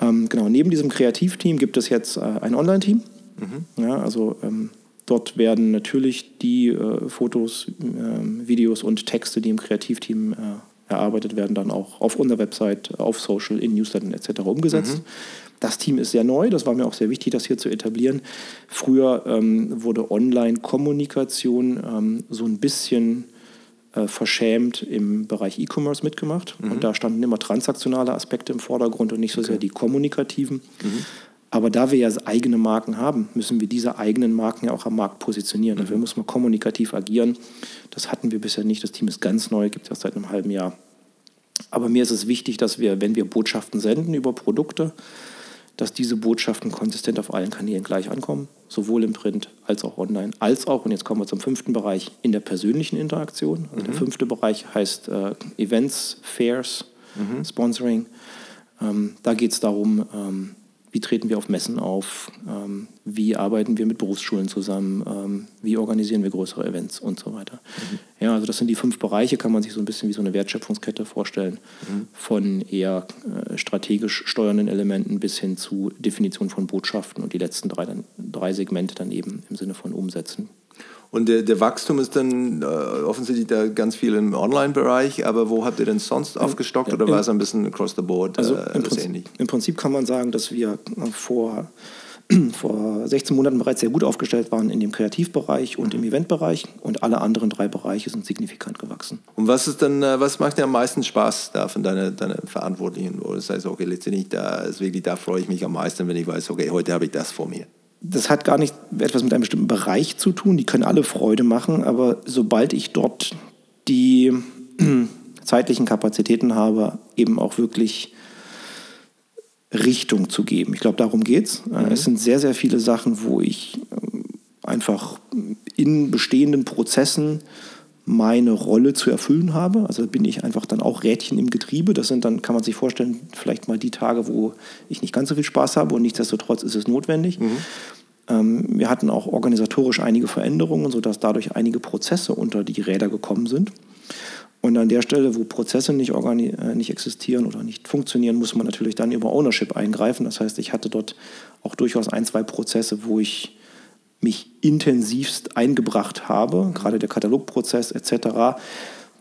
Ähm, genau, neben diesem Kreativteam gibt es jetzt äh, ein Online-Team. Mhm. Ja, also ähm, dort werden natürlich die äh, Fotos, äh, Videos und Texte, die im Kreativteam äh, erarbeitet werden, dann auch auf unserer Website, auf Social, in Newslettern etc. umgesetzt. Mhm. Das Team ist sehr neu, das war mir auch sehr wichtig, das hier zu etablieren. Früher ähm, wurde Online-Kommunikation ähm, so ein bisschen äh, verschämt im Bereich E-Commerce mitgemacht. Mhm. Und da standen immer transaktionale Aspekte im Vordergrund und nicht so okay. sehr die kommunikativen. Mhm. Aber da wir ja eigene Marken haben, müssen wir diese eigenen Marken ja auch am Markt positionieren. Dafür mhm. muss man kommunikativ agieren. Das hatten wir bisher nicht. Das Team ist ganz neu, gibt es erst seit einem halben Jahr. Aber mir ist es wichtig, dass wir, wenn wir Botschaften senden über Produkte, dass diese Botschaften konsistent auf allen Kanälen gleich ankommen, sowohl im Print als auch online, als auch, und jetzt kommen wir zum fünften Bereich, in der persönlichen Interaktion. Also mhm. Der fünfte Bereich heißt äh, Events, Fairs, mhm. Sponsoring. Ähm, da geht es darum, ähm, wie treten wir auf Messen auf, ähm, wie arbeiten wir mit Berufsschulen zusammen, ähm, wie organisieren wir größere Events und so weiter. Mhm. Ja, also das sind die fünf Bereiche, kann man sich so ein bisschen wie so eine Wertschöpfungskette vorstellen, mhm. von eher äh, strategisch steuernden Elementen bis hin zu Definition von Botschaften und die letzten drei, dann, drei Segmente dann eben im Sinne von Umsetzen. Und der, der, Wachstum ist dann äh, offensichtlich da ganz viel im Online-Bereich, aber wo habt ihr denn sonst aufgestockt oder war es ein bisschen across the board also äh, im, Prinzip, ähnlich? Im Prinzip kann man sagen, dass wir vor, [clears throat] vor 16 Monaten bereits sehr gut aufgestellt waren in dem Kreativbereich und im. Eventbereich und alle anderen drei Bereiche sind signifikant gewachsen. Und was ist dann, äh, was macht dir am meisten Spaß da von deinen deine Verantwortlichen? Wo du sagst, okay, letztendlich da ist wirklich, da freue ich mich am meisten, wenn ich weiß, okay, heute habe ich das vor mir das hat gar nicht etwas mit einem bestimmten Bereich zu tun. Die können alle Freude machen, aber sobald ich dort die [clears throat] zeitlichen Kapazitäten habe, eben auch wirklich Richtung zu geben. Ich glaube, darum geht es. Mhm. Es sind sehr, sehr viele Sachen, wo ich ähm, einfach in bestehenden Prozessen meine Rolle zu erfüllen habe. Also bin ich einfach dann auch Rädchen im Getriebe. Das sind dann, kann man sich vorstellen, vielleicht mal die Tage, wo ich nicht ganz so viel Spaß habe und nichtsdestotrotz ist es notwendig. Mhm. Ähm, wir hatten auch organisatorisch einige Veränderungen, sodass dadurch einige Prozesse unter die Räder gekommen sind. Und an der Stelle, wo Prozesse nicht, äh, nicht existieren oder nicht funktionieren, muss man natürlich dann über Ownership eingreifen. Das heißt, ich hatte dort auch durchaus ein, zwei Prozesse, wo ich mich intensivst eingebracht habe, gerade der Katalogprozess etc.,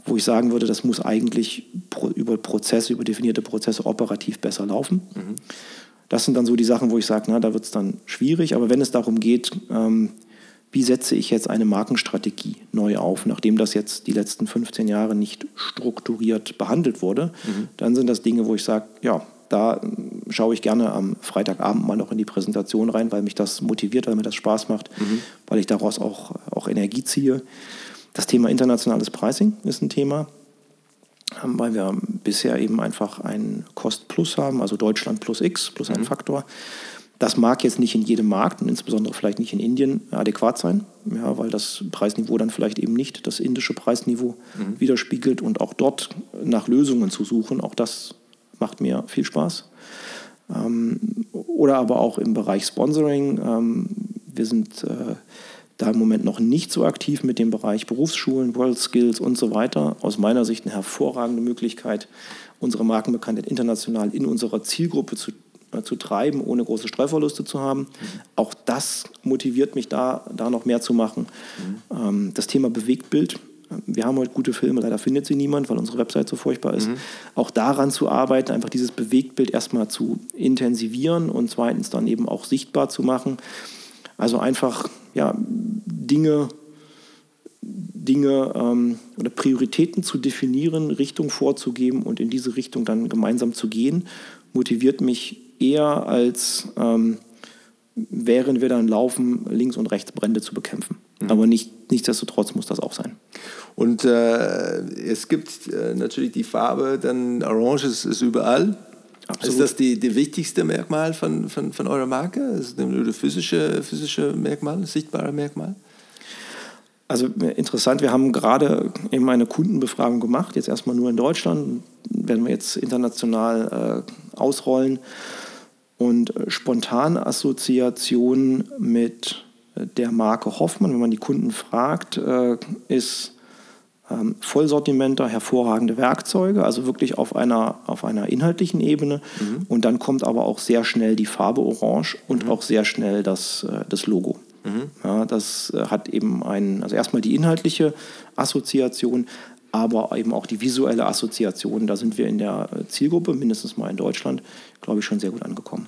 wo ich sagen würde, das muss eigentlich über Prozesse, über definierte Prozesse operativ besser laufen. Mhm. Das sind dann so die Sachen, wo ich sage, na, da wird es dann schwierig. Aber wenn es darum geht, ähm, wie setze ich jetzt eine Markenstrategie neu auf, nachdem das jetzt die letzten 15 Jahre nicht strukturiert behandelt wurde, mhm. dann sind das Dinge, wo ich sage, ja, da schaue ich gerne am Freitagabend mal noch in die Präsentation rein, weil mich das motiviert, weil mir das Spaß macht, mhm. weil ich daraus auch, auch Energie ziehe. Das Thema internationales Pricing ist ein Thema, ähm, weil wir bisher eben einfach ein Cost Plus haben, also Deutschland plus X plus ein mhm. Faktor. Das mag jetzt nicht in jedem Markt und insbesondere vielleicht nicht in Indien adäquat sein, ja, weil das Preisniveau dann vielleicht eben nicht das indische Preisniveau mhm. widerspiegelt und auch dort nach Lösungen zu suchen, auch das macht mir viel Spaß. Ähm, oder aber auch im Bereich Sponsoring. Ähm, wir sind äh, da im Moment noch nicht so aktiv mit dem Bereich Berufsschulen, World Skills und so weiter. Aus meiner Sicht eine hervorragende Möglichkeit, unsere Markenbekanntheit international in unserer Zielgruppe zu, äh, zu treiben, ohne große Streuverluste zu haben. Mhm. Auch das motiviert mich da, da noch mehr zu machen. Mhm. Ähm, das Thema Bewegtbild wir haben heute gute Filme, leider findet sie niemand, weil unsere Website so furchtbar ist. Mhm. Auch daran zu arbeiten, einfach dieses Bewegtbild erstmal zu intensivieren und zweitens dann eben auch sichtbar zu machen. Also einfach ja, Dinge, Dinge ähm, oder Prioritäten zu definieren, Richtung vorzugeben und in diese Richtung dann gemeinsam zu gehen, motiviert mich eher als ähm, während wir dann laufen, links und rechts Brände zu bekämpfen. Mhm. Aber nicht, nichtsdestotrotz muss das auch sein. Und äh, es gibt äh, natürlich die Farbe, dann Orange ist, ist überall. Absolut. Ist das die, die wichtigste Merkmal von, von, von eurer Marke? Ist das ein physische, physische Merkmal, ein sichtbare Merkmal? Also interessant, wir haben gerade eben eine Kundenbefragung gemacht, jetzt erstmal nur in Deutschland, werden wir jetzt international äh, ausrollen. Und äh, spontane Assoziation mit äh, der Marke Hoffmann, wenn man die Kunden fragt, äh, ist ähm, Vollsortimenter, hervorragende Werkzeuge, also wirklich auf einer, auf einer inhaltlichen Ebene. Mhm. Und dann kommt aber auch sehr schnell die Farbe Orange und mhm. auch sehr schnell das, das Logo. Mhm. Ja, das hat eben einen, also erstmal die inhaltliche Assoziation, aber eben auch die visuelle Assoziation. Da sind wir in der Zielgruppe, mindestens mal in Deutschland, glaube ich, schon sehr gut angekommen.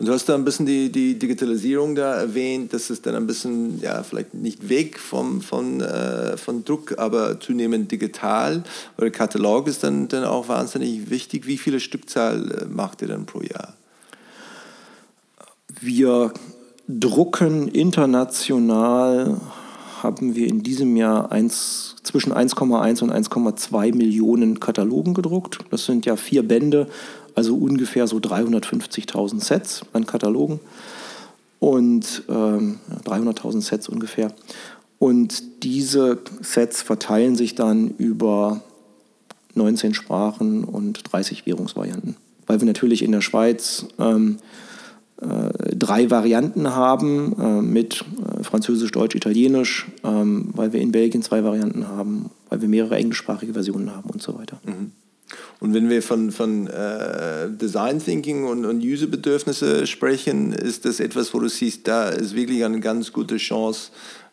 Und du hast da ein bisschen die, die Digitalisierung da erwähnt, dass es dann ein bisschen, ja, vielleicht nicht weg vom, von, äh, von Druck, aber zunehmend digital. Oder Katalog ist dann, dann auch wahnsinnig wichtig. Wie viele Stückzahl äh, macht ihr dann pro Jahr? Wir drucken international, haben wir in diesem Jahr eins, zwischen 1,1 und 1,2 Millionen Katalogen gedruckt. Das sind ja vier Bände also ungefähr so 350.000 Sets an Katalogen und ähm, 300.000 Sets ungefähr. Und diese Sets verteilen sich dann über 19 Sprachen und 30 Währungsvarianten. Weil wir natürlich in der Schweiz ähm, äh, drei Varianten haben äh, mit äh, Französisch, Deutsch, Italienisch, ähm, weil wir in Belgien zwei Varianten haben, weil wir mehrere englischsprachige Versionen haben und so weiter. Mhm. Und wenn wir von, von äh, Design Thinking und, und User-Bedürfnisse sprechen, ist das etwas, wo du siehst, da ist wirklich eine ganz gute Chance,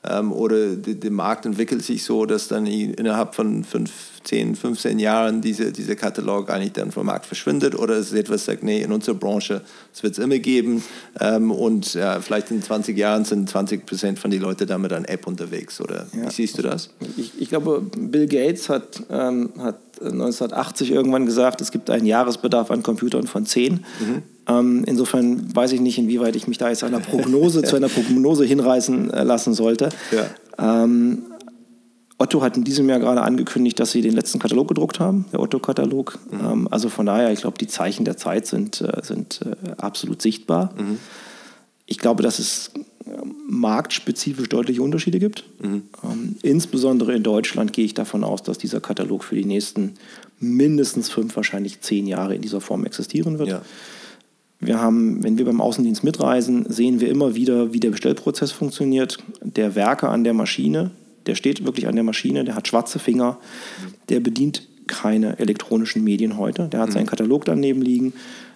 ähm, oder der Markt entwickelt sich so, dass dann innerhalb von fünf, 10, 15 Jahren diese, dieser Katalog eigentlich dann vom Markt verschwindet oder es ist etwas, sagt, nee, in unserer Branche, es wird es immer geben ähm, und ja, vielleicht in 20 Jahren sind 20 Prozent von den Leuten damit an App unterwegs oder ja. wie siehst du das? Ich, ich glaube, Bill Gates hat, ähm, hat 1980 irgendwann gesagt, es gibt einen Jahresbedarf an Computern von 10. Mhm. Ähm, insofern weiß ich nicht, inwieweit ich mich da jetzt einer Prognose zu einer Prognose hinreißen äh, lassen sollte. Ja. Ähm, Otto hat in diesem Jahr gerade angekündigt, dass sie den letzten Katalog gedruckt haben, der Otto-Katalog. Mhm. Ähm, also von daher, ich glaube, die Zeichen der Zeit sind, äh, sind äh, absolut sichtbar. Mhm. Ich glaube, dass es ähm, marktspezifisch deutliche Unterschiede gibt. Mhm. Ähm, insbesondere in Deutschland gehe ich davon aus, dass dieser Katalog für die nächsten mindestens fünf, wahrscheinlich zehn Jahre in dieser Form existieren wird. Ja. Wir haben, wenn wir beim Außendienst mitreisen, sehen wir immer wieder, wie der Bestellprozess funktioniert. Der Werker an der Maschine, der steht wirklich an der Maschine, der hat schwarze Finger, der bedient keine elektronischen Medien heute. Der hat seinen mhm. Katalog daneben liegen,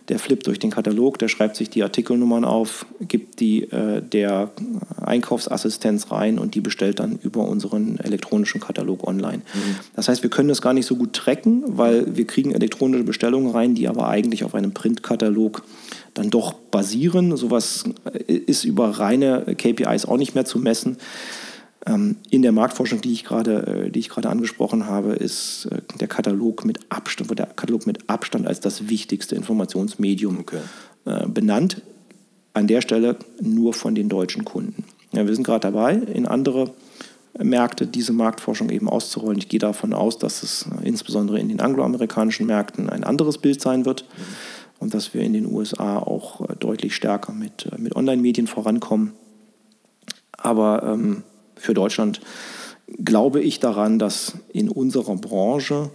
der flippt durch den Katalog, der schreibt sich die Artikelnummern auf, gibt die äh, der Einkaufsassistenz rein und die bestellt dann über unseren elektronischen Katalog online. Mhm. Das heißt, wir können das gar nicht so gut tracken, weil wir kriegen elektronische Bestellungen rein, die aber eigentlich auf einem Printkatalog dann doch basieren. Sowas äh, ist über reine KPIs auch nicht mehr zu messen. Ähm, in der Marktforschung, die ich gerade, äh, die ich gerade angesprochen habe, ist äh, der Katalog mit Abstand, der Katalog mit Abstand als das wichtigste Informationsmedium okay. Äh, benannt. An der Stelle nur von den deutschen Kunden. Ja, wir sind gerade dabei, in andere Märkte diese Marktforschung eben auszurollen. Ich gehe davon aus, dass es insbesondere in den angloamerikanischen Märkten ein anderes Bild sein wird mhm. und dass wir in den USA auch deutlich stärker mit, mit Online-Medien vorankommen. Aber ähm, für Deutschland glaube ich daran, dass in unserer Branche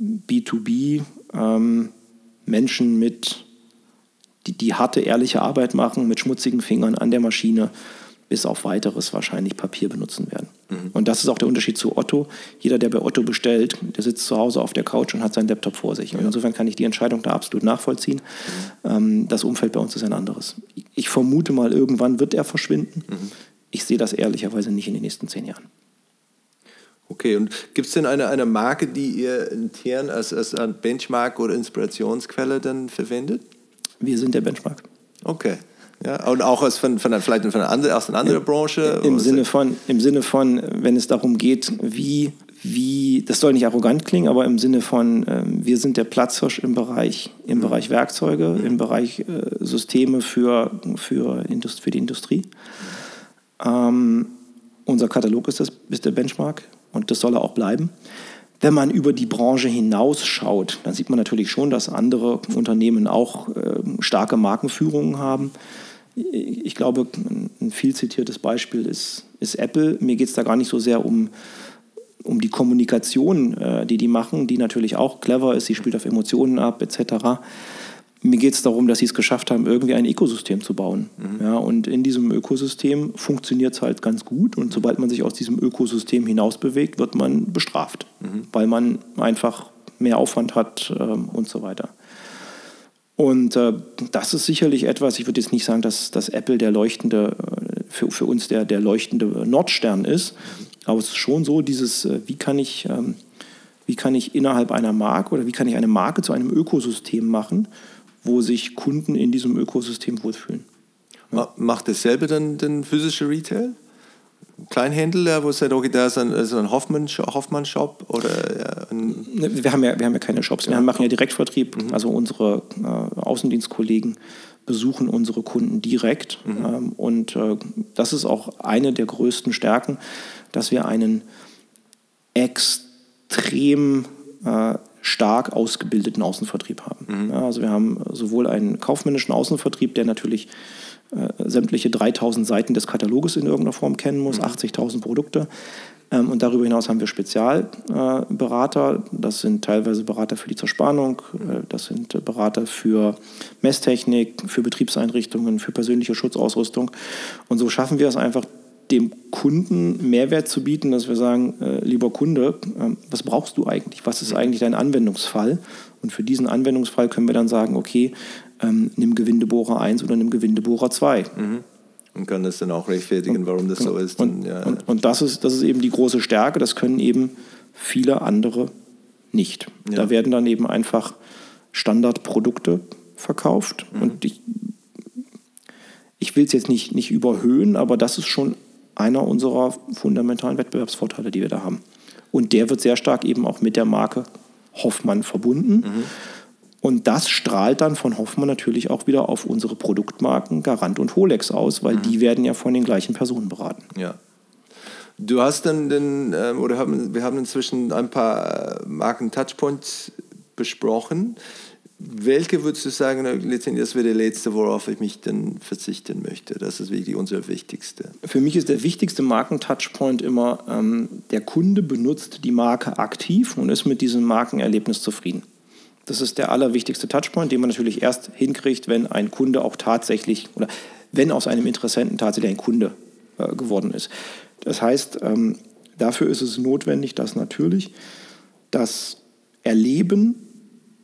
B2B ähm, Menschen mit, die, die harte, ehrliche Arbeit machen, mit schmutzigen Fingern an der Maschine, bis auf weiteres wahrscheinlich Papier benutzen werden. Mhm. Und das ist auch der Unterschied zu Otto. Jeder, der bei Otto bestellt, der sitzt zu Hause auf der Couch und hat seinen Laptop vor sich. Und insofern kann ich die Entscheidung da absolut nachvollziehen. Mhm. Ähm, das Umfeld bei uns ist ein anderes. Ich vermute mal, irgendwann wird er verschwinden. Mhm ich sehe das ehrlicherweise nicht in den nächsten zehn Jahren. Okay, und gibt es denn eine, eine Marke, die ihr intern als, als Benchmark oder Inspirationsquelle dann verwendet? Wir sind der Benchmark. Okay. Ja, und auch aus, von, von, vielleicht von einer andere, aus einer anderen Branche? Im Sinne, von, Im Sinne von, wenn es darum geht, wie, wie, das soll nicht arrogant klingen, aber im Sinne von, äh, wir sind der Platzhirsch im Bereich, im mhm. Bereich Werkzeuge, mhm. im Bereich äh, Systeme für, für, Indust für die Industrie. Mhm ähm, unser Katalog ist, das, ist der Benchmark und das soll er auch bleiben. Wenn man über die Branche hinausschaut, dann sieht man natürlich schon, dass andere Unternehmen auch äh, starke Markenführungen haben. Ich glaube, ein viel zitiertes Beispiel ist, ist Apple. Mir geht es da gar nicht so sehr um, um die Kommunikation, äh, die die machen, die natürlich auch clever ist, sie spielt auf Emotionen ab, etc mir geht es darum, dass sie es geschafft haben, irgendwie ein Ökosystem zu bauen. Mhm. Ja, und in diesem Ökosystem funktioniert es halt ganz gut. Und sobald man sich aus diesem Ökosystem hinaus bewegt, wird man bestraft, mhm. weil man einfach mehr Aufwand hat äh, und so weiter. Und äh, das ist sicherlich etwas, ich würde jetzt nicht sagen, dass, dass Apple der leuchtende, äh, für, für uns der, der leuchtende Nordstern ist, aber es ist schon so, dieses, äh, wie kann ich, ähm, wie kann ich innerhalb einer Marke oder wie kann ich eine Marke zu einem Ökosystem machen, wo sich Kunden in diesem Ökosystem wohlfühlen. Ja. Macht dasselbe dann den physische Retail? Kleinhändler, wo es sagt, okay, da ist ein, also ein Hoffmann-Shop Hoffmann oder ein ne, wir, haben ja, wir haben ja keine Shops, wir ja. machen ja Direktvertrieb. Mhm. Also unsere äh, Außendienstkollegen besuchen unsere Kunden direkt. Mhm. Ähm, und äh, das ist auch eine der größten Stärken, dass wir einen extrem äh, stark ausgebildeten Außenvertrieb haben. Mhm. Ja, also wir haben sowohl einen kaufmännischen Außenvertrieb, der natürlich äh, sämtliche 3000 Seiten des Kataloges in irgendeiner Form kennen muss, mhm. 80.000 Produkte. Ähm, und darüber hinaus haben wir Spezialberater. Äh, das sind teilweise Berater für die Zerspannung, äh, das sind Berater für Messtechnik, für Betriebseinrichtungen, für persönliche Schutzausrüstung. Und so schaffen wir es einfach, dem Kunden Mehrwert zu bieten, dass wir sagen, äh, lieber Kunde, äh, was brauchst du eigentlich? Was ist eigentlich dein Anwendungsfall? Und für diesen Anwendungsfall können wir dann sagen, okay, ähm, nimm Gewindebohrer 1 oder nimm Gewindebohrer 2. Mhm. Und kann das dann auch rechtfertigen, warum das so ist. Und, ja. und, und, das, ist, das ist eben die große Stärke, das können eben viele andere nicht. Ja. Da werden dann eben einfach Standardprodukte verkauft. Mhm. Und ich, ich will es jetzt nicht, nicht überhöhen, aber das ist schon einer unserer fundamentalen Wettbewerbsvorteile, die wir da haben. Und der wird sehr stark eben auch mit der Marke Hoffmann verbunden. Mhm. Und das strahlt dann von Hoffmann natürlich auch wieder auf unsere Produktmarken Garant und Holex aus, weil mhm. die werden ja von den gleichen Personen beraten. Ja. Du hast dann den, ähm, oder haben, wir haben inzwischen ein paar äh, Marken-Touchpoints besprochen. Welche würdest du sagen, das wäre der letzte, worauf ich mich dann verzichten möchte? Das ist wirklich unser wichtigste. Für mich ist der wichtigste Marken-Touchpoint immer, ähm, der Kunde benutzt die Marke aktiv und ist mit diesem Markenerlebnis zufrieden. Das ist der allerwichtigste Touchpoint, den man natürlich erst hinkriegt, wenn ein Kunde auch tatsächlich oder wenn aus einem Interessenten tatsächlich ein Kunde äh, geworden ist. Das heißt, ähm, dafür ist es notwendig, dass natürlich das Erleben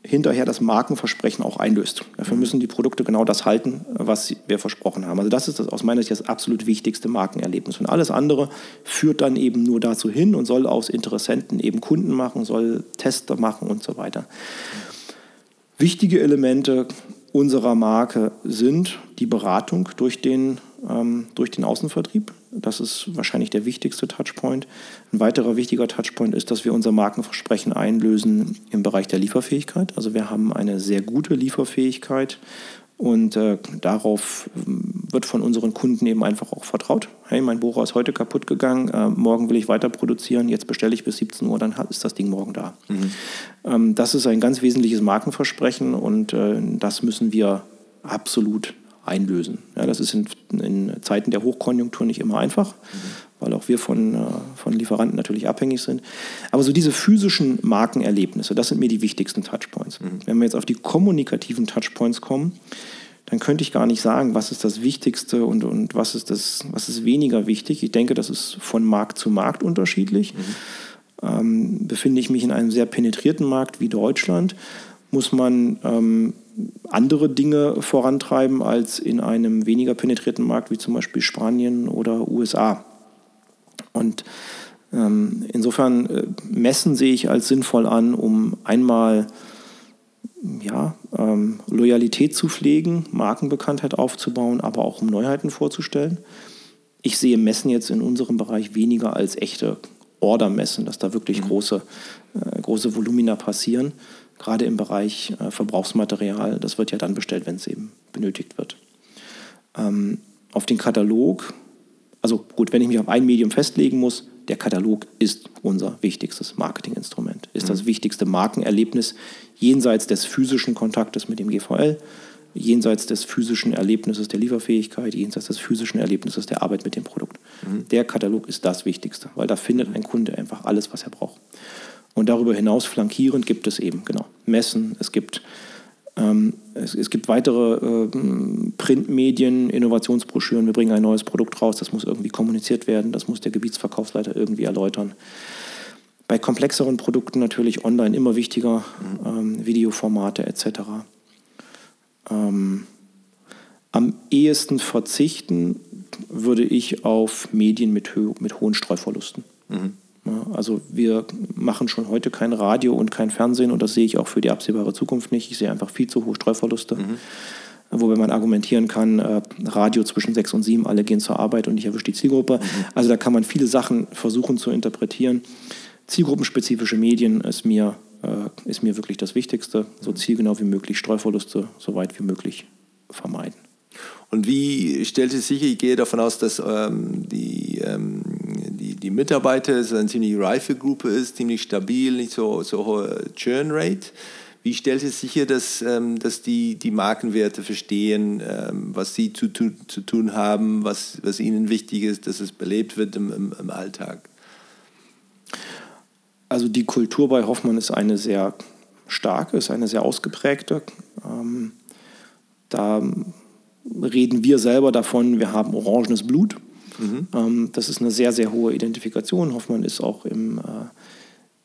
hinterher das Markenversprechen auch einlöst. Dafür mhm. müssen die Produkte genau das halten, was wir versprochen haben. Also das ist das, aus meiner Sicht das absolut wichtigste Markenerlebnis. Und alles andere führt dann eben nur dazu hin und soll aus Interessenten eben Kunden machen, soll Tester machen und so weiter. Wichtige Elemente unserer Marke sind die Beratung durch den, ähm, durch den Außenvertrieb. Das ist wahrscheinlich der wichtigste Touchpoint. Ein weiterer wichtiger Touchpoint ist, dass wir unser Markenversprechen einlösen im Bereich der Lieferfähigkeit. Also wir haben eine sehr gute Lieferfähigkeit und äh, darauf ähm, wird von unseren Kunden eben einfach auch vertraut. Hey, mein Bohrer ist heute kaputt gegangen, äh, morgen will ich weiter produzieren, jetzt bestelle ich bis 17 Uhr, dann ist das Ding morgen da. Mhm. Ähm, das ist ein ganz wesentliches Markenversprechen und äh, das müssen wir absolut einlösen. Ja, das ist in, in, Zeiten der Hochkonjunktur nicht immer einfach, mhm. weil auch wir von, äh, von Lieferanten natürlich abhängig sind. Aber so diese physischen Markenerlebnisse, das sind mir die wichtigsten Touchpoints. Mhm. Wenn wir jetzt auf die kommunikativen Touchpoints kommen, dann könnte ich gar nicht sagen, was ist das Wichtigste und, und was, ist das, was ist weniger wichtig. Ich denke, das ist von Markt zu Markt unterschiedlich. Mhm. Ähm, befinde ich mich in einem sehr penetrierten Markt wie Deutschland, muss man ähm, andere Dinge vorantreiben als in einem weniger penetrierten Markt wie zum Beispiel Spanien oder USA. Und ähm, insofern äh, messen sehe ich als sinnvoll an, um einmal ja, ähm, Loyalität zu pflegen, Markenbekanntheit aufzubauen, aber auch um Neuheiten vorzustellen. Ich sehe Messen jetzt in unserem Bereich weniger als echte Ordermessen, dass da wirklich mhm. große, äh, große Volumina passieren, gerade im Bereich äh, Verbrauchsmaterial. Das wird ja dann bestellt, wenn es eben benötigt wird. Ähm, auf den Katalog, also gut, wenn ich mich auf ein Medium festlegen muss, der Katalog ist unser wichtigstes Marketinginstrument, ist mhm. das wichtigste Markenerlebnis jenseits des physischen Kontaktes mit dem GVL, jenseits des physischen Erlebnisses der Lieferfähigkeit, jenseits des physischen Erlebnisses der Arbeit mit dem Produkt. Mhm. Der Katalog ist das Wichtigste, weil da findet ein Kunde einfach alles, was er braucht. Und darüber hinaus flankierend gibt es eben, genau, Messen, es gibt, ähm, es, es, gibt weitere äh, Printmedien, Innovationsbroschüren, wir bringen ein neues Produkt raus, das muss irgendwie kommuniziert werden, das muss der Gebietsverkaufsleiter irgendwie erläutern. Bei komplexeren Produkten natürlich online immer wichtiger, mhm. ähm, Videoformate etc. Ähm, am ehesten verzichten würde ich auf Medien mit, mit hohen Streuverlusten. Mhm. Also wir machen schon heute kein Radio und kein Fernsehen und das sehe ich auch für die absehbare Zukunft nicht. Ich sehe einfach viel zu hohe Streuverluste. Mhm. Wobei man argumentieren kann, äh, Radio zwischen sechs und sieben, alle gehen zur Arbeit und ich erwische die Zielgruppe. Mhm. Also da kann man viele Sachen versuchen zu interpretieren. Zielgruppenspezifische Medien ist mir, äh, ist mir wirklich das Wichtigste. So mhm. zielgenau wie möglich, Streuverluste so weit wie möglich vermeiden. Und wie stellt es sicher, ich gehe davon aus, dass ähm, die, ähm, die, Mitarbeiter eine ziemlich reife Gruppe ist, ziemlich stabil, nicht so, so hohe Churn Rate. Wie stellt es sicher, dass, ähm, dass die, die Markenwerte verstehen, ähm, was sie zu, zu tun haben, was, was ihnen wichtig ist, dass es belebt wird im, im, im Alltag? Also die Kultur bei Hoffmann ist eine sehr starke, ist eine sehr ausgeprägte. Ähm, da reden wir selber davon, wir haben orangenes Blut. Mhm. Ähm, das ist eine sehr, sehr hohe Identifikation. Hoffmann ist auch im, äh,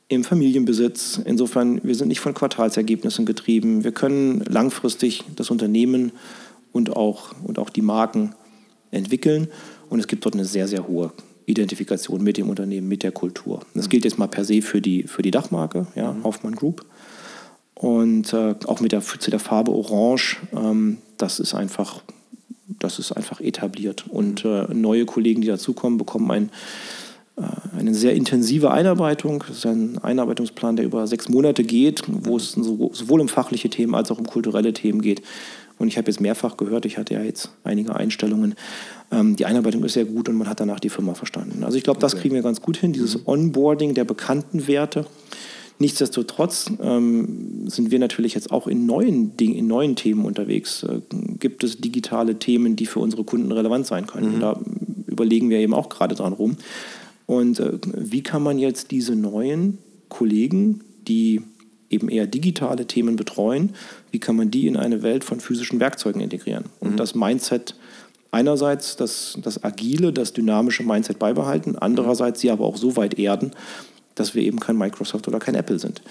im Familienbesitz. Insofern, wir sind nicht von Quartalsergebnissen getrieben. Wir können langfristig das Unternehmen und auch, und auch die Marken entwickeln. Und es gibt dort eine sehr, sehr hohe Identifikation mit dem Unternehmen, mit der Kultur. Das gilt jetzt mal per se für die, für die Dachmarke, ja, mhm. Hoffmann Group. Und äh, auch mit der, zu der Farbe Orange, ähm, das ist einfach, das ist einfach etabliert. Und äh, neue Kollegen, die dazukommen, bekommen ein, äh, eine sehr intensive Einarbeitung. Das ist ein Einarbeitungsplan, der über sechs Monate geht, wo es sowohl um fachliche Themen als auch um kulturelle Themen geht. Und ich habe jetzt mehrfach gehört, ich hatte ja jetzt einige Einstellungen. Ähm, die Einarbeitung ist sehr gut und man hat danach die Firma verstanden. Also ich glaube, das kriegen wir ganz gut hin, dieses mhm. Onboarding der bekannten Werte Nichtsdestotrotz ähm, sind wir natürlich jetzt auch in neuen, Ding, in neuen Themen unterwegs. Äh, gibt es digitale Themen, die für unsere Kunden relevant sein können? Mhm. Da überlegen wir eben auch gerade dran rum. Und äh, wie kann man jetzt diese neuen Kollegen, die eben eher digitale Themen betreuen, wie kann man die in eine Welt von physischen Werkzeugen integrieren? Und mhm. das Mindset einerseits das, das agile, das dynamische Mindset beibehalten, andererseits sie aber auch so weit erden, dass wir eben kein Microsoft oder kein Apple sind.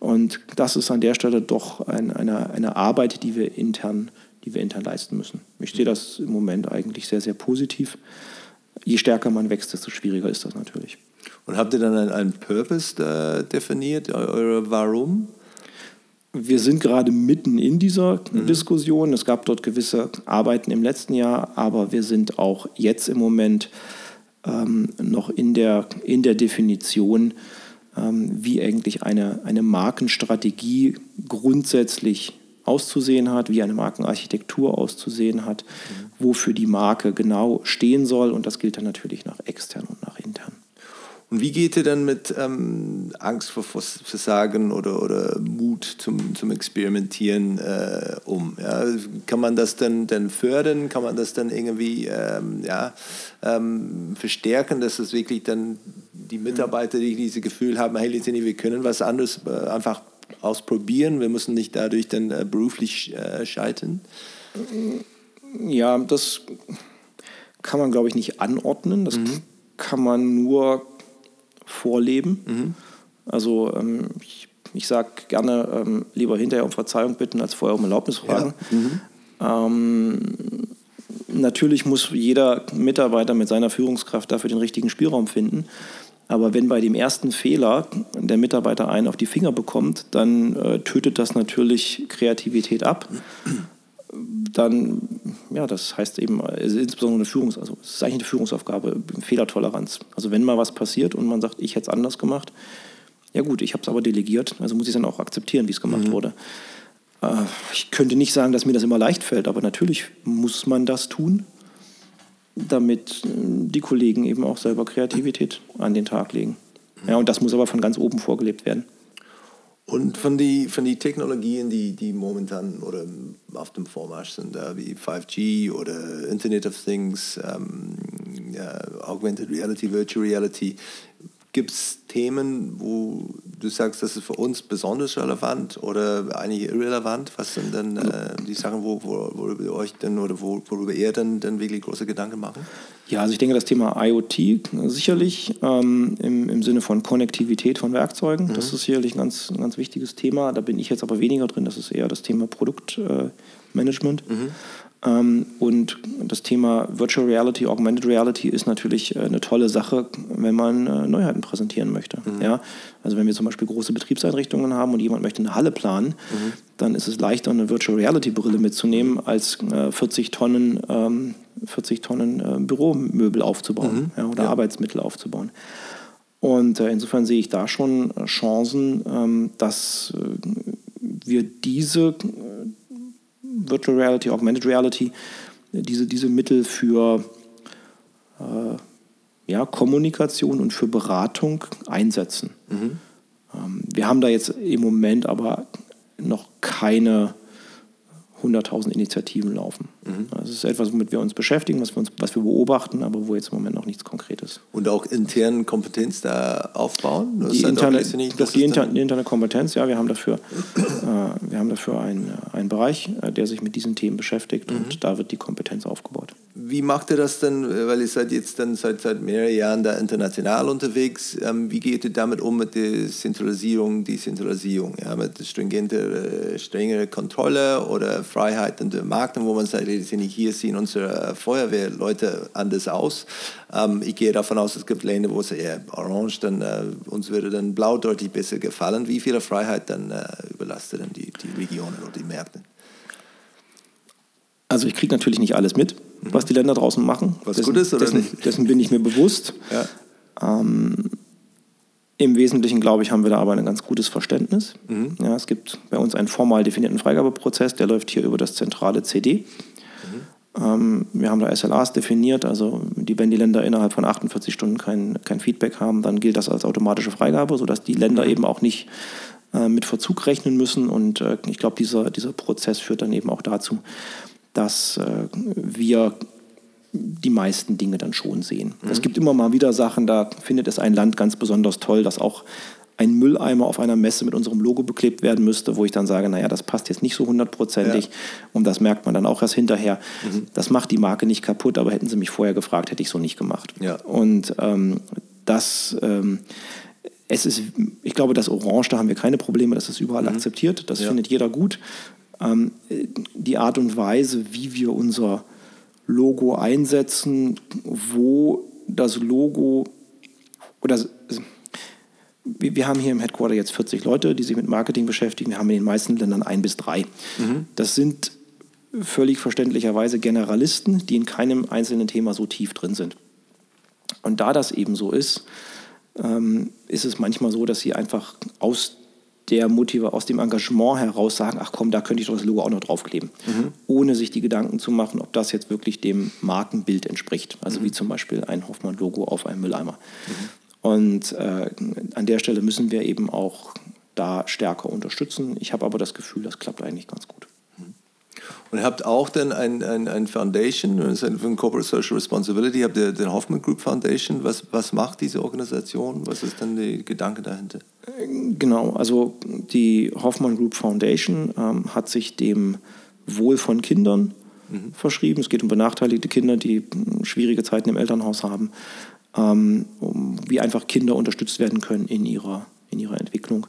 Und das ist an der Stelle doch ein, eine, eine Arbeit, die wir intern, die wir intern leisten müssen. Ich sehe das im Moment eigentlich sehr, sehr positiv. Je stärker man wächst, desto schwieriger ist das natürlich. Und habt ihr dann einen, Purpose äh, definiert, eure Warum? Wir sind gerade mitten in dieser mhm. Diskussion. Es gab dort gewisse Arbeiten im letzten Jahr, aber wir sind auch jetzt im Moment ähm, noch in der, in der Definition, ähm, wie eigentlich eine, eine Markenstrategie grundsätzlich auszusehen hat, wie eine Markenarchitektur auszusehen hat, mhm. wofür die Marke genau stehen soll. Und das gilt dann natürlich nach extern. Und wie geht ihr dann mit ähm, Angst vor Versagen oder, oder Mut zum, zum Experimentieren äh, um? Ja? Kann man das dann, dann fördern? Kann man das dann irgendwie ähm, ja, ähm, verstärken, dass es wirklich dann die Mitarbeiter, die dieses Gefühl haben, hey, Lizini, wir können was anderes äh, einfach ausprobieren, wir müssen nicht dadurch dann äh, beruflich äh, scheitern? Ja, das kann man, glaube ich, nicht anordnen. Das mhm. kann man nur vorleben. Mhm. Also ähm, ich, ich sage gerne ähm, lieber hinterher um Verzeihung bitten, als vorher um Erlaubnis fragen. Ja. Mhm. Ähm, natürlich muss jeder Mitarbeiter mit seiner Führungskraft dafür den richtigen Spielraum finden. Aber wenn bei dem ersten Fehler der Mitarbeiter einen auf die Finger bekommt, dann äh, tötet das natürlich Kreativität ab. Dann, ja, das heißt eben, insbesondere eine Führungs-, also es ist eigentlich eine Führungsaufgabe, Fehlertoleranz. Also wenn mal was passiert und man sagt, ich hätte es anders gemacht, ja gut, ich habe es aber delegiert, also muss ich dann auch akzeptieren, wie es gemacht mhm. wurde. Äh, ich könnte nicht sagen, dass mir das immer leicht fällt, aber natürlich muss man das tun, damit äh, die Kollegen eben auch selber Kreativität an den Tag legen. Ja, und das muss aber von ganz oben vorgelebt werden. Und von den von die Technologien, die, die momentan oder auf dem Vormarsch sind, wie 5G oder Internet of Things, ähm, ja, Augmented Reality, Virtual Reality, Gibt es Themen, wo du sagst, das ist für uns besonders relevant oder eigentlich irrelevant? Was sind denn äh, die Sachen, wo, wo, worüber ihr euch denn oder wo, worüber ihr dann, dann wirklich große Gedanken machen? Ja, also ich denke, das Thema IoT sicherlich ähm, im, im Sinne von Konnektivität von Werkzeugen, mhm. das ist sicherlich ein ganz, ein ganz wichtiges Thema. Da bin ich jetzt aber weniger drin, das ist eher das Thema Produktmanagement. Äh, mhm. Ähm, und das Thema Virtual Reality, Augmented Reality ist natürlich äh, eine tolle Sache, wenn man äh, Neuheiten präsentieren möchte. Mhm. Ja? Also wenn wir zum Beispiel große Betriebseinrichtungen haben und jemand möchte eine Halle planen, mhm. dann ist es leichter, eine Virtual Reality Brille mitzunehmen, als 40 Tonnen, 40 ähm, Tonnen Büromöbel aufzubauen mhm. ja, oder ja. Arbeitsmittel aufzubauen. Und insofern sehe ich da schon Chancen, ähm, dass wir diese Virtual Reality, Augmented Reality, diese, diese Mittel für äh, ja, Kommunikation und für Beratung einsetzen. Mhm. Ähm, wir haben da jetzt im Moment aber noch keine 100.000 Initiativen laufen. Mhm. Das ist etwas, womit wir uns beschäftigen, was wir, uns, was wir beobachten, aber wo jetzt im Moment noch nichts Konkretes. Und auch interne Kompetenz da aufbauen? Das die, interne, nicht, das die, interne, die interne Kompetenz, ja, wir haben dafür, äh, wir haben dafür einen, einen Bereich, äh, der sich mit diesen Themen beschäftigt mhm. und da wird die Kompetenz aufgebaut. Wie macht ihr das denn, weil ihr seid jetzt dann seit, seit mehreren Jahren da international unterwegs, ähm, wie geht ihr damit um mit der Zentralisierung, Dezentralisierung, ja, mit stringenter, äh, strengere Kontrolle oder Freiheit in den Markt, wo man sagt, hier sehen unsere Feuerwehrleute anders aus. Ähm, ich gehe davon aus, es gibt Länder, wo es eher orange, dann äh, uns würde dann blau deutlich besser gefallen. Wie viel Freiheit dann äh, überlastet dann die, die Regionen oder die Märkte? Also ich kriege natürlich nicht alles mit, mhm. was die Länder draußen machen. Was dessen, gut ist oder dessen, nicht? Dessen bin ich mir bewusst. Ja. Ähm, Im Wesentlichen, glaube ich, haben wir da aber ein ganz gutes Verständnis. Mhm. Ja, es gibt bei uns einen formal definierten Freigabeprozess, der läuft hier über das zentrale CD. Ähm, wir haben da SLAs definiert, also die, wenn die Länder innerhalb von 48 Stunden kein, kein Feedback haben, dann gilt das als automatische Freigabe, sodass die Länder eben auch nicht äh, mit Verzug rechnen müssen. Und äh, ich glaube, dieser, dieser Prozess führt dann eben auch dazu, dass äh, wir die meisten Dinge dann schon sehen. Mhm. Es gibt immer mal wieder Sachen, da findet es ein Land ganz besonders toll, dass auch ein Mülleimer auf einer Messe mit unserem Logo beklebt werden müsste, wo ich dann sage, naja, das passt jetzt nicht so hundertprozentig ja. und das merkt man dann auch erst hinterher. Mhm. Das macht die Marke nicht kaputt, aber hätten sie mich vorher gefragt, hätte ich so nicht gemacht. Ja. Und ähm, das, ähm, es ist, ich glaube, das Orange, da haben wir keine Probleme, das ist überall mhm. akzeptiert, das ja. findet jeder gut ähm, die Art und Weise, wie wir unser Logo einsetzen, wo das Logo oder wir haben hier im Headquarter jetzt 40 Leute, die sich mit Marketing beschäftigen. Wir haben in den meisten Ländern ein bis drei. Mhm. Das sind völlig verständlicherweise Generalisten, die in keinem einzelnen Thema so tief drin sind. Und da das eben so ist, ähm, ist es manchmal so, dass sie einfach aus der Motiva aus dem Engagement heraus sagen, ach komm, da könnte ich doch das Logo auch noch draufkleben, mhm. ohne sich die Gedanken zu machen, ob das jetzt wirklich dem Markenbild entspricht. Also mhm. wie zum Beispiel ein Hoffmann-Logo auf einem Mülleimer. Mhm. Und äh, an der Stelle müssen wir eben auch da stärker unterstützen. Ich habe aber das Gefühl, das klappt eigentlich ganz gut. Und ihr habt auch dann ein, ein, ein Foundation, ein Corporate Social Responsibility, habt ihr den Hoffman Group Foundation. Was, was macht diese Organisation? Was ist dann der Gedanke dahinter? Genau, also die Hoffman Group Foundation ähm, hat sich dem Wohl von Kindern mhm. verschrieben. Es geht um benachteiligte Kinder, die schwierige Zeiten im Elternhaus haben, ähm, um, wie einfach Kinder unterstützt werden können in ihrer, in ihrer Entwicklung.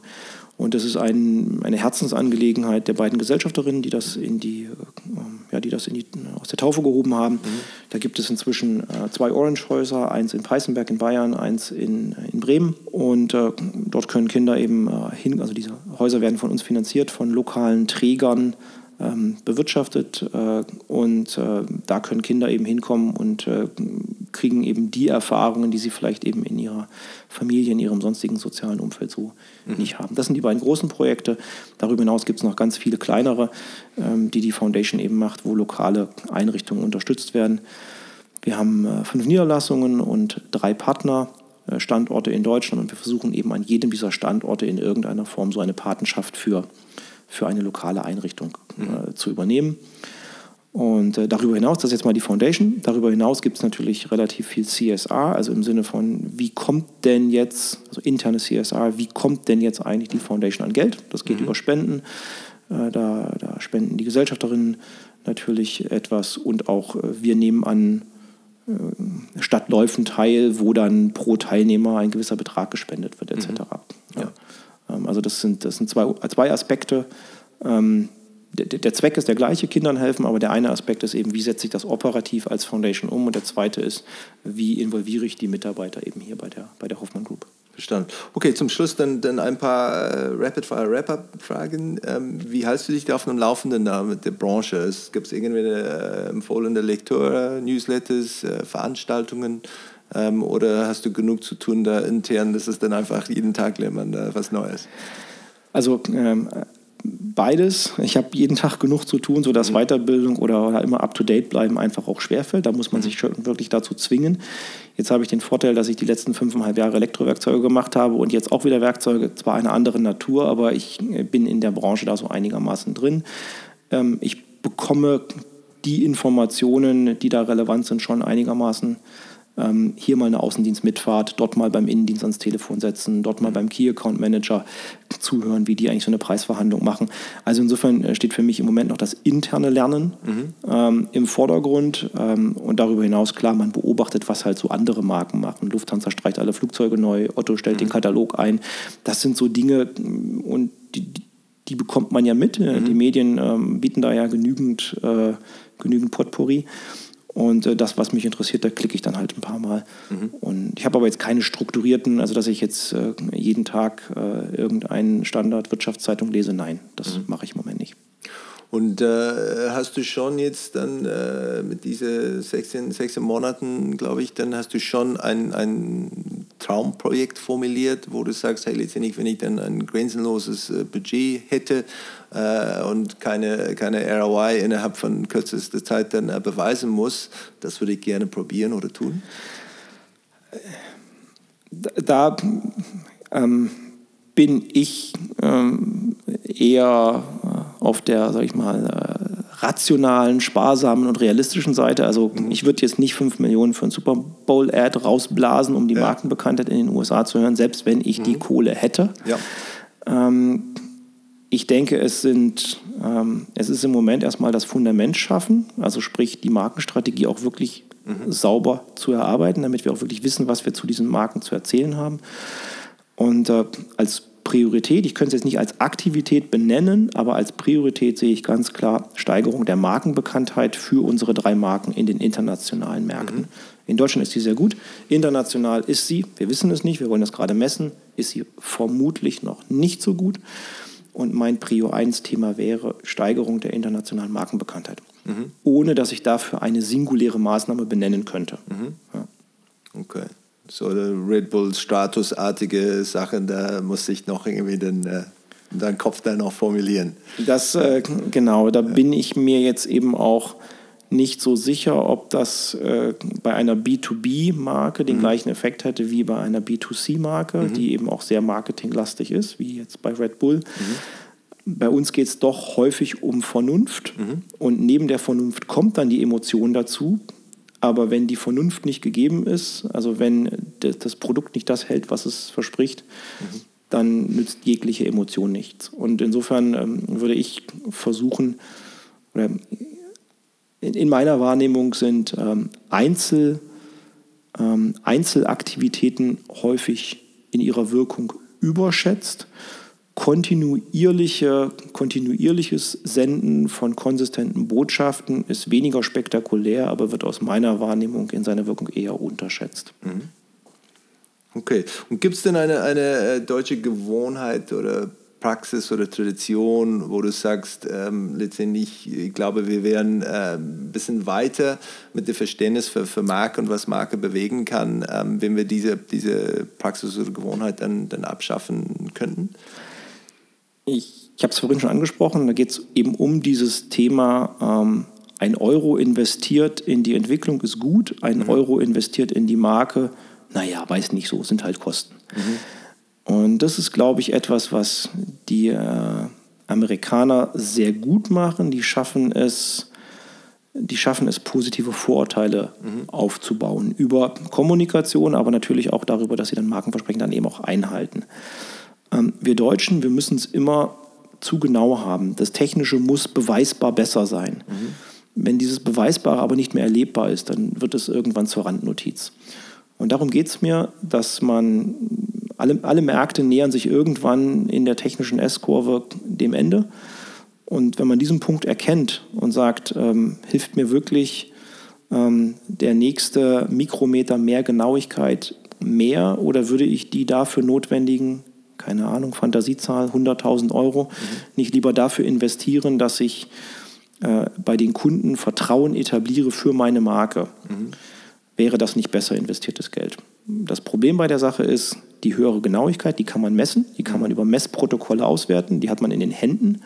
Und das ist ein, eine Herzensangelegenheit der beiden Gesellschafterinnen, die das in die, äh, ja, die das in die, aus der Taufe gehoben haben. Mhm. Da gibt es inzwischen äh, zwei Orange-Häuser, eins in Peißenberg in Bayern, eins in, in Bremen. Und äh, dort können Kinder eben äh, hin, also diese Häuser werden von uns finanziert, von lokalen Trägern ähm, bewirtschaftet. Äh, und äh, da können Kinder eben hinkommen und kriegen eben die Erfahrungen, die sie vielleicht eben in ihrer Familie, in ihrem sonstigen sozialen Umfeld so mhm. nicht haben. Das sind die beiden großen Projekte. Darüber hinaus gibt es noch ganz viele kleinere, ähm, die die Foundation eben macht, wo lokale Einrichtungen unterstützt werden. Wir haben äh, fünf Niederlassungen und drei Partner. Äh, Standorte in Deutschland und wir versuchen eben an jedem dieser Standorte in irgendeiner Form so eine Patenschaft für, für eine lokale Einrichtung äh, mhm. zu übernehmen. Und äh, darüber hinaus, das ist jetzt mal die Foundation, darüber hinaus gibt es natürlich relativ viel CSR, also im Sinne von, wie kommt denn jetzt, also interne CSR, wie kommt denn jetzt eigentlich die Foundation an Geld? Das geht mhm. über Spenden, äh, da, da, spenden die Gesellschafterinnen natürlich etwas und auch äh, wir nehmen an äh, Stadtläufen teil, wo dann pro Teilnehmer ein gewisser Betrag gespendet wird, etc. Mhm. Ja. Ähm, also das sind, das sind zwei, zwei Aspekte. Ähm, der, der, Zweck ist der gleiche, Kindern helfen, aber der eine Aspekt ist eben, wie setze ich das operativ als Foundation um und der zweite ist, wie involviere ich die Mitarbeiter eben hier bei der, bei der Hoffmann Group. Verstanden. Okay, zum Schluss dann, dann ein paar äh, Rapid-Fire-Wrap-Up-Fragen. Ähm, wie hältst du dich da auf dem Laufenden da mit der Branche? Es gibt irgendwelche äh, empfohlene Lektüre, Newsletters, äh, Veranstaltungen? Ähm, oder hast du genug zu tun da intern, dass es dann einfach jeden Tag lernt man da was Neues? Also ähm, beides. Ich habe jeden Tag genug zu tun, sodass mhm. Weiterbildung oder, oder immer up-to-date bleiben einfach auch schwerfällt. Da muss man mhm. sich wirklich dazu zwingen. Jetzt habe ich den Vorteil, dass ich die letzten fünfeinhalb Jahre Elektrowerkzeuge gemacht habe und jetzt auch wieder Werkzeuge, zwar einer anderen Natur, aber ich äh, bin in der Branche da so einigermaßen drin. Ähm, ich bekomme die Informationen, die da relevant sind, schon einigermaßen ähm, hier mal eine Außendienstmitfahrt, dort mal beim Innendienst ans Telefon setzen, dort mal beim Key Account Manager zuhören, wie die eigentlich so eine Preisverhandlung machen. Also insofern äh, steht für mich im Moment noch das interne Lernen mhm. ähm, im Vordergrund ähm, und darüber hinaus klar, man beobachtet, was halt so andere Marken machen. Lufthansa streicht alle Flugzeuge neu, Otto stellt mhm. den Katalog ein. Das sind so Dinge und die, die bekommt man ja mit. Mhm. Die Medien ähm, bieten da ja genügend, äh, genügend Potpourri. Und äh, das, was mich interessiert, da klicke ich dann halt ein paar Mal. Mhm. Und ich habe aber jetzt keine strukturierten, also dass ich jetzt äh, jeden Tag äh, irgendeinen Standard Wirtschaftszeitung lese. Nein, das mhm. mache ich im Moment nicht. Und äh, hast du schon jetzt dann äh, mit diesen 16, 16 Monaten, glaube ich, dann hast du schon ein, ein Traumprojekt formuliert, wo du sagst, hey, letztendlich, wenn ich dann ein grenzenloses äh, Budget hätte äh, und keine, keine ROI innerhalb von kürzester Zeit dann äh, beweisen muss, das würde ich gerne probieren oder tun? Da ähm, bin ich ähm, eher auf der, sag ich mal, äh, rationalen, sparsamen und realistischen Seite. Also mhm. ich würde jetzt nicht 5 Millionen für ein Super Bowl-Ad rausblasen, um die ja. Markenbekanntheit in den USA zu hören, selbst wenn ich mhm. die Kohle hätte. Ja. Ähm, ich denke, es, sind, ähm, es ist im Moment erstmal das Fundament schaffen, also sprich die Markenstrategie auch wirklich mhm. sauber zu erarbeiten, damit wir auch wirklich wissen, was wir zu diesen Marken zu erzählen haben. Und äh, als Priorität, ich könnte es jetzt nicht als Aktivität benennen, aber als Priorität sehe ich ganz klar Steigerung der Markenbekanntheit für unsere drei Marken in den internationalen Märkten. Mhm. In Deutschland ist sie sehr gut, international ist sie, wir wissen es nicht, wir wollen das gerade messen, ist sie vermutlich noch nicht so gut. Und mein Prio 1 Thema wäre Steigerung der internationalen Markenbekanntheit, mhm. ohne dass ich dafür eine singuläre Maßnahme benennen könnte. Mhm. Ja. Okay so Red Bull Statusartige Sachen, da muss ich noch irgendwie den, äh, deinen Kopf dann noch formulieren. Das, äh, genau, da ja. bin ich mir jetzt eben auch nicht so sicher, ob das äh, bei einer B2B-Marke den mhm. gleichen Effekt hätte wie bei einer B2C-Marke, mhm. die eben auch sehr marketinglastig ist, wie jetzt bei Red Bull. Mhm. Bei uns geht es doch häufig um Vernunft mhm. und neben der Vernunft kommt dann die Emotion dazu. Aber wenn die Vernunft nicht gegeben ist, also wenn das Produkt nicht das hält, was es verspricht, mhm. dann nützt jegliche Emotion nichts. Und insofern ähm, würde ich versuchen, oder in meiner Wahrnehmung sind ähm, Einzel, ähm, Einzelaktivitäten häufig in ihrer Wirkung überschätzt kontinuierliche, kontinuierliches Senden von konsistenten Botschaften ist weniger spektakulär, aber wird aus meiner Wahrnehmung in seiner Wirkung eher unterschätzt. Mhm. Okay. Und gibt es denn eine, eine äh, deutsche Gewohnheit oder Praxis oder Tradition, wo du sagst, ähm, letztendlich, ich glaube, wir wären äh, ein bisschen weiter mit dem Verständnis für, für Marke und was Marke bewegen kann, ähm, wenn wir diese, diese Praxis oder Gewohnheit dann, dann abschaffen könnten? Ich, ich habe es vorhin schon angesprochen, da geht es eben um dieses Thema, ähm, ein Euro investiert in die Entwicklung ist gut, ein mhm. Euro investiert in die Marke, naja, weiß nicht so, sind halt Kosten. Mhm. Und das ist, glaube ich, etwas, was die äh, Amerikaner sehr gut machen. Die schaffen es, die schaffen es, positive Vorurteile mhm. aufzubauen über Kommunikation, aber natürlich auch darüber, dass sie dann Markenversprechen dann eben auch einhalten. Ähm, wir Deutschen, wir müssen es immer zu genau haben. Das Technische muss beweisbar besser sein. Mhm. Wenn dieses Beweisbare aber nicht mehr erlebbar ist, dann wird es irgendwann zur Randnotiz. Und darum geht es mir, dass man, alle, alle Märkte nähern sich irgendwann in der technischen S-Kurve dem Ende. Und wenn man diesen Punkt erkennt und sagt, ähm, hilft mir wirklich ähm, der nächste Mikrometer mehr Genauigkeit mehr oder würde ich die dafür notwendigen, keine Ahnung, Fantasiezahl, 100.000 Euro, mhm. nicht lieber dafür investieren, dass ich äh, bei den Kunden Vertrauen etabliere für meine Marke? Mhm. Wäre das nicht besser investiertes Geld? Das Problem bei der Sache ist, die höhere Genauigkeit, die kann man messen, die kann man über Messprotokolle auswerten, die hat man in den Händen.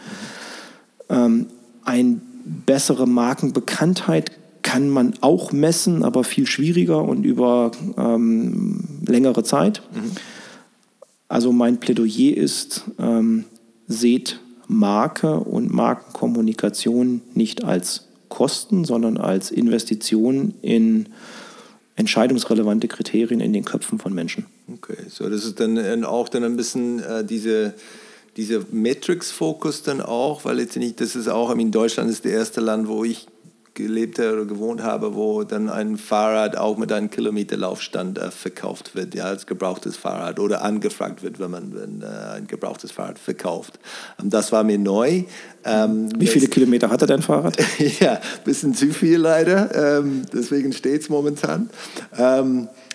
Ähm, eine bessere Markenbekanntheit kann man auch messen, aber viel schwieriger und über ähm, längere Zeit. Mhm. Also mein Plädoyer ist, ähm, seht Marke und Markenkommunikation nicht als Kosten, sondern als Investition in entscheidungsrelevante Kriterien in den Köpfen von Menschen. Okay, so das ist dann auch dann ein bisschen äh, diese dieser Metrics-Fokus dann auch, weil letztendlich das ist auch, in Deutschland ist das erste Land, wo ich gelebt oder gewohnt habe, wo dann ein Fahrrad auch mit einem Kilometerlaufstand äh, verkauft wird, ja, als gebrauchtes Fahrrad oder angefragt wird, wenn man wenn, äh, ein gebrauchtes Fahrrad verkauft. Ähm, das war mir neu. Ähm, Wie viele das, Kilometer hatte dein Fahrrad? [laughs] ja, ein bisschen zu viel leider, ähm, deswegen steht es momentan.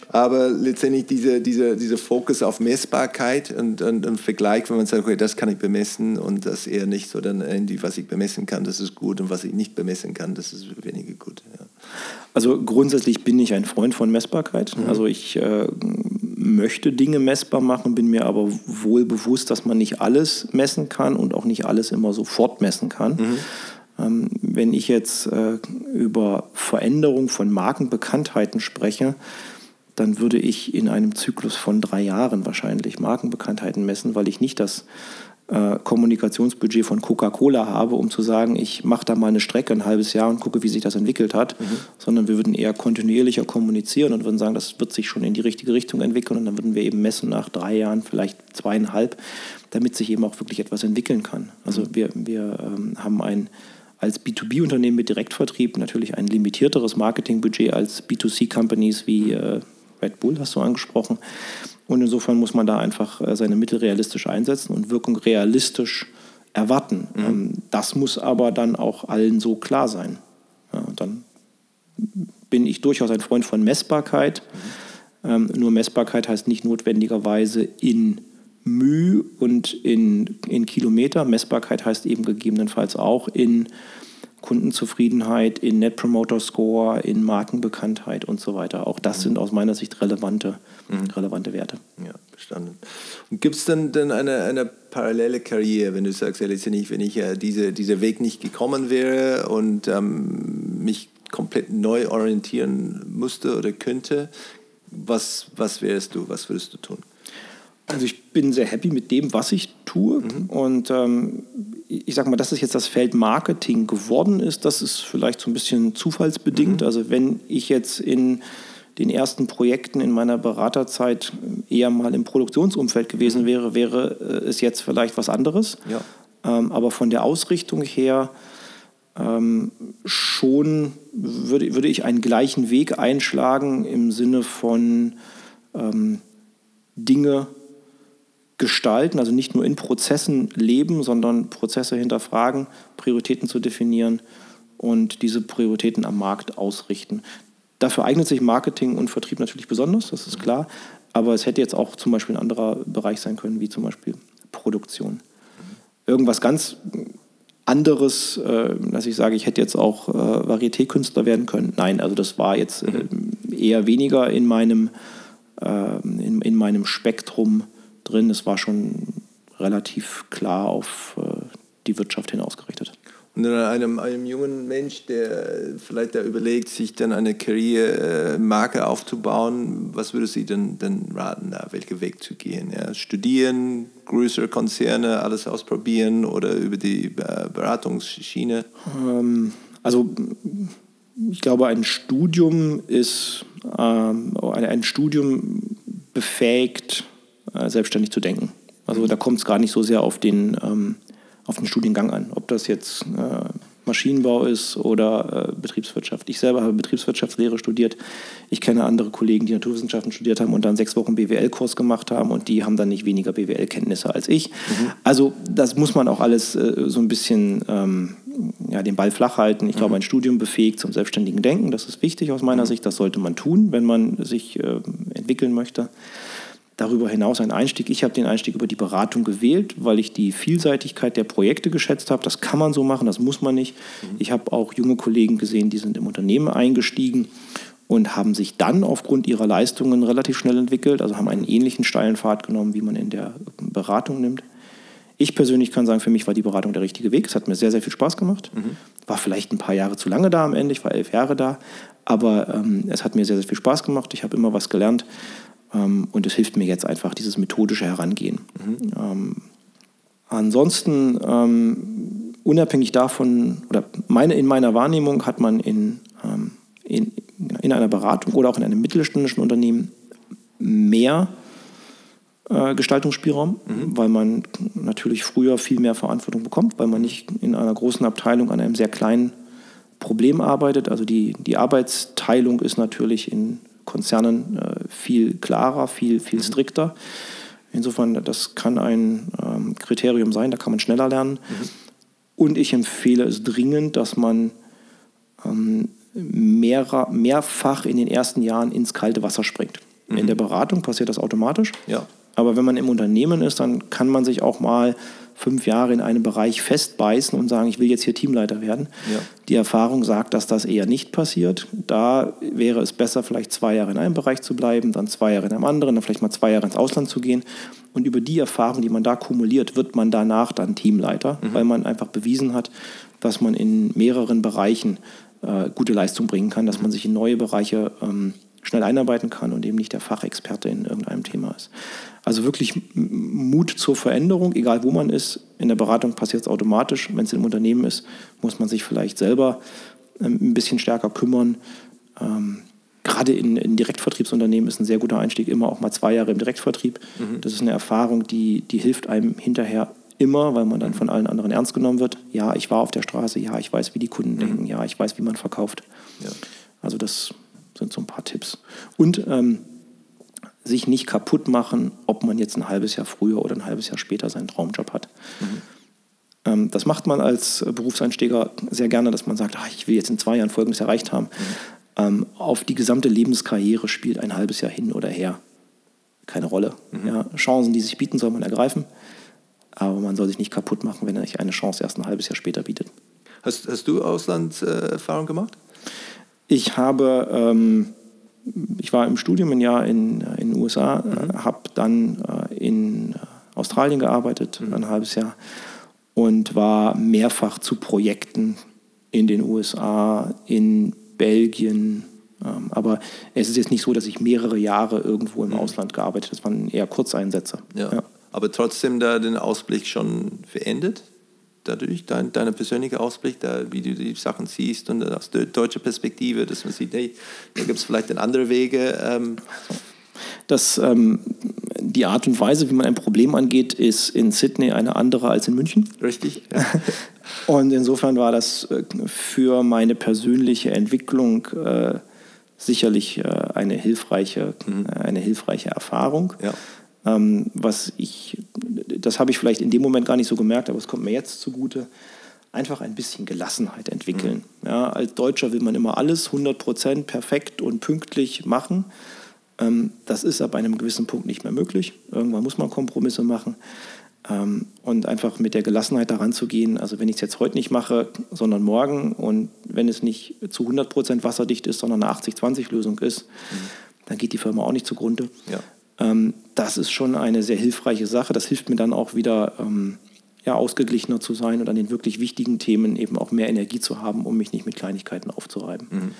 Aber letztendlich dieser diese, diese Fokus auf Messbarkeit und, und im Vergleich, wenn man sagt, okay, das kann ich bemessen und das eher nicht, so dann irgendwie, was ich bemessen kann, das ist gut und was ich nicht bemessen kann, das ist weniger gut. Ja. Also grundsätzlich bin ich ein Freund von Messbarkeit. Mhm. Also ich äh, möchte Dinge messbar machen, bin mir aber wohl bewusst, dass man nicht alles messen kann und auch nicht alles immer sofort messen kann. Mhm. Ähm, wenn ich jetzt äh, über Veränderung von Markenbekanntheiten spreche, dann würde ich in einem Zyklus von drei Jahren wahrscheinlich Markenbekanntheiten messen, weil ich nicht das äh, Kommunikationsbudget von Coca-Cola habe, um zu sagen, ich mache da mal eine Strecke ein halbes Jahr und gucke, wie sich das entwickelt hat, mhm. sondern wir würden eher kontinuierlicher kommunizieren und würden sagen, das wird sich schon in die richtige Richtung entwickeln und dann würden wir eben messen nach drei Jahren, vielleicht zweieinhalb, damit sich eben auch wirklich etwas entwickeln kann. Also mhm. wir, wir ähm, haben ein als B2B-Unternehmen mit Direktvertrieb natürlich ein limitierteres Marketingbudget als B2C-Companies wie äh, Red Bull hast du angesprochen. Und insofern muss man da einfach äh, seine Mittel realistisch einsetzen und Wirkung realistisch erwarten. Mhm. Ähm, das muss aber dann auch allen so klar sein. Ja, dann bin ich durchaus ein Freund von Messbarkeit. Mhm. nur Messbarkeit heißt nicht notwendigerweise in Mühe und in, in Kilometer. Messbarkeit heißt eben gegebenenfalls auch in Kundenzufriedenheit, in Net Promoter Score, in Markenbekanntheit und so weiter. Auch das mhm. sind aus meiner Sicht relevante, mhm. relevante Werte. Ja, verstanden. Und gibt es denn, denn eine, eine parallele Karriere, wenn du sagst, ja, letztendlich, wenn ich ja diese, dieser Weg nicht gekommen wäre und ähm, mich komplett neu orientieren musste oder könnte, was, was wärst du, was würdest du tun? Also ich bin sehr happy mit dem, was ich tue. Mhm. Und ähm, ich sage mal, dass es jetzt das Feld Marketing geworden ist, das ist vielleicht so ein bisschen zufallsbedingt. Mhm. Also wenn ich jetzt in den ersten Projekten in meiner Beraterzeit eher mal im Produktionsumfeld gewesen mhm. wäre, wäre äh, es jetzt vielleicht was anderes. Ja. Ähm, aber von der Ausrichtung her ähm, schon würde, würde ich einen gleichen Weg einschlagen im Sinne von ähm, Dinge gestalten, also nicht nur in Prozessen leben, sondern Prozesse hinterfragen, Prioritäten zu definieren und diese Prioritäten am Markt ausrichten. Dafür eignet sich Marketing und Vertrieb natürlich besonders, das ist klar, aber es hätte jetzt auch zum Beispiel ein anderer Bereich sein können, wie zum Beispiel Produktion. Irgendwas ganz anderes, äh, dass ich sage, ich hätte jetzt auch äh, Varieté-Künstler werden können. Nein, also das war jetzt äh, eher weniger in meinem, äh, in, in meinem Spektrum drin. Es war schon relativ klar auf äh, die Wirtschaft hin ausgerichtet. Und einem, einem jungen Mensch, der vielleicht da überlegt, sich dann eine Karrieremarke aufzubauen, was würde Sie denn, denn raten, da welchen Weg zu gehen? Ja? Studieren, größere Konzerne, alles ausprobieren oder über die äh, Beratungsschiene? Ähm, also ich glaube, ein Studium ist ähm, ein Studium befähigt äh, selbstständig zu denken. Also da kommt es gar nicht so sehr auf den, ähm, auf den Studiengang an. Ob das jetzt äh, Maschinenbau ist oder äh, Betriebswirtschaft. Ich selber habe Betriebswirtschaftslehre studiert. Ich kenne andere Kollegen, die Naturwissenschaften studiert haben und dann sechs Wochen BWL-Kurs gemacht haben und die haben dann nicht weniger BWL-Kenntnisse als ich. Mhm. Also das muss man auch alles äh, so ein bisschen ähm, ja, den Ball flach halten. Ich mhm. glaube, ein Studium befähigt zum selbstständigen Denken. Das ist wichtig aus meiner mhm. Sicht. Das sollte man tun, wenn man sich äh, entwickeln möchte darüber hinaus ein Einstieg. Ich habe den Einstieg über die Beratung gewählt, weil ich die Vielseitigkeit der Projekte geschätzt habe. Das kann man so machen, das muss man nicht. Mhm. Ich habe auch junge Kollegen gesehen, die sind im Unternehmen eingestiegen und haben sich dann aufgrund ihrer Leistungen relativ schnell entwickelt, also haben einen ähnlichen steilen Pfad genommen, wie man in der Beratung nimmt. Ich persönlich kann sagen, für mich war die Beratung der richtige Weg. Es hat mir sehr, sehr viel Spaß gemacht. Mhm. War vielleicht ein paar Jahre zu lange da am Ende. Ich war elf Jahre da. Aber ähm, es hat mir sehr, sehr viel Spaß gemacht. Ich habe immer was gelernt. Ähm, und es hilft mir jetzt einfach, dieses methodische Herangehen. Mhm. Ähm, ansonsten, ähm, unabhängig davon, oder meine, in meiner Wahrnehmung hat man in, in, in einer Beratung oder auch in einem mittelständischen Unternehmen mehr äh, Gestaltungsspielraum, mhm. weil man natürlich früher viel mehr Verantwortung bekommt, weil man nicht in einer großen Abteilung an einem sehr kleinen Problem arbeitet. Also die, die Arbeitsteilung ist natürlich in Konzernen äh, viel klarer, viel, viel mhm. strikter. Insofern, das kann ein ähm, Kriterium sein, da kann man schneller lernen. Mhm. Und ich empfehle es dringend, dass man ähm, mehrer, mehrfach in den ersten Jahren ins kalte Wasser springt. Mhm. In der Beratung passiert das automatisch. Ja. Aber wenn man im Unternehmen ist, dann kann man sich auch mal fünf Jahre in einem Bereich festbeißen und sagen, ich will jetzt hier Teamleiter werden. Ja. Die Erfahrung sagt, dass das eher nicht passiert. Da wäre es besser, vielleicht zwei Jahre in einem Bereich zu bleiben, dann zwei Jahre in einem anderen, dann vielleicht mal zwei Jahre ins Ausland zu gehen. Und über die Erfahrung, die man da kumuliert, wird man danach dann Teamleiter, mhm. weil man einfach bewiesen hat, dass man in mehreren Bereichen äh, gute Leistung bringen kann, dass man sich in neue Bereiche ähm, schnell einarbeiten kann und eben nicht der Fachexperte in irgendeinem Thema ist. Also wirklich Mut zur Veränderung, egal wo man ist. In der Beratung passiert es automatisch. Wenn es im Unternehmen ist, muss man sich vielleicht selber ähm, ein bisschen stärker kümmern. Ähm, gerade in, in, Direktvertriebsunternehmen ist ein sehr guter Einstieg immer auch mal zwei Jahre im Direktvertrieb. Mhm. Das ist eine Erfahrung, die, die hilft einem hinterher immer, weil man dann von allen anderen ernst genommen wird. Ja, ich war auf der Straße, ja, ich weiß, wie die Kunden mhm. denken, ja, ich weiß, wie man verkauft. Ja. Also das sind so ein paar Tipps. Und ähm, sich nicht kaputt machen, ob man jetzt ein halbes Jahr früher oder ein halbes Jahr später seinen Traumjob hat. Mhm. Ähm, das macht man als Berufseinsteiger sehr gerne, dass man sagt, ach, ich will jetzt in zwei Jahren Folgendes erreicht haben. Mhm. Ähm, auf die gesamte Lebenskarriere spielt ein halbes Jahr hin oder her keine Rolle. Mhm. Ja, Chancen, die sich bieten, soll man ergreifen. Aber man soll sich nicht kaputt machen, wenn er sich eine Chance erst ein halbes Jahr später bietet. Hast, hast du Auslandserfahrung gemacht? Ich habe ähm, ich war im Studium ein Jahr in, in den USA, mhm. äh, habe dann äh, in äh, Australien gearbeitet, mhm. ein halbes Jahr, und war mehrfach zu Projekten in den USA, in Belgien. Ähm, aber es ist jetzt nicht so, dass ich mehrere Jahre irgendwo im mhm. Ausland gearbeitet habe. Das waren eher Kurzeinsätze. Ja. ja. Aber trotzdem da den Ausblick schon verendet? Dadurch, dein, dein persönlicher Ausblick, da, wie du die Sachen siehst und aus der deutschen Perspektive, dass man sieht, hey, da gibt es vielleicht andere Wege. Ähm. Das, ähm, die Art und Weise, wie man ein Problem angeht, ist in Sydney eine andere als in München. Richtig. Ja. [laughs] und insofern war das äh, für meine persönliche Entwicklung äh, sicherlich äh, eine, hilfreiche, mhm. eine hilfreiche Erfahrung. Ja. Ähm, was ich, das habe ich vielleicht in dem Moment gar nicht so gemerkt, aber es kommt mir jetzt zugute, einfach ein bisschen Gelassenheit entwickeln. Mhm. Ja, als Deutscher will man immer alles 100% perfekt und pünktlich machen. Ähm, das ist ab einem gewissen Punkt nicht mehr möglich. Irgendwann muss man Kompromisse machen. Ähm, und einfach mit der Gelassenheit daran zu gehen, also wenn ich es jetzt heute nicht mache, sondern morgen und wenn es nicht zu 100% wasserdicht ist, sondern eine 80-20-Lösung ist, mhm. dann geht die Firma auch nicht zugrunde. Ja. Ähm, das ist schon eine sehr hilfreiche Sache. Das hilft mir dann auch wieder, ähm, ja, ausgeglichener zu sein und an den wirklich wichtigen Themen eben auch mehr Energie zu haben, um mich nicht mit Kleinigkeiten aufzureiben. Mhm.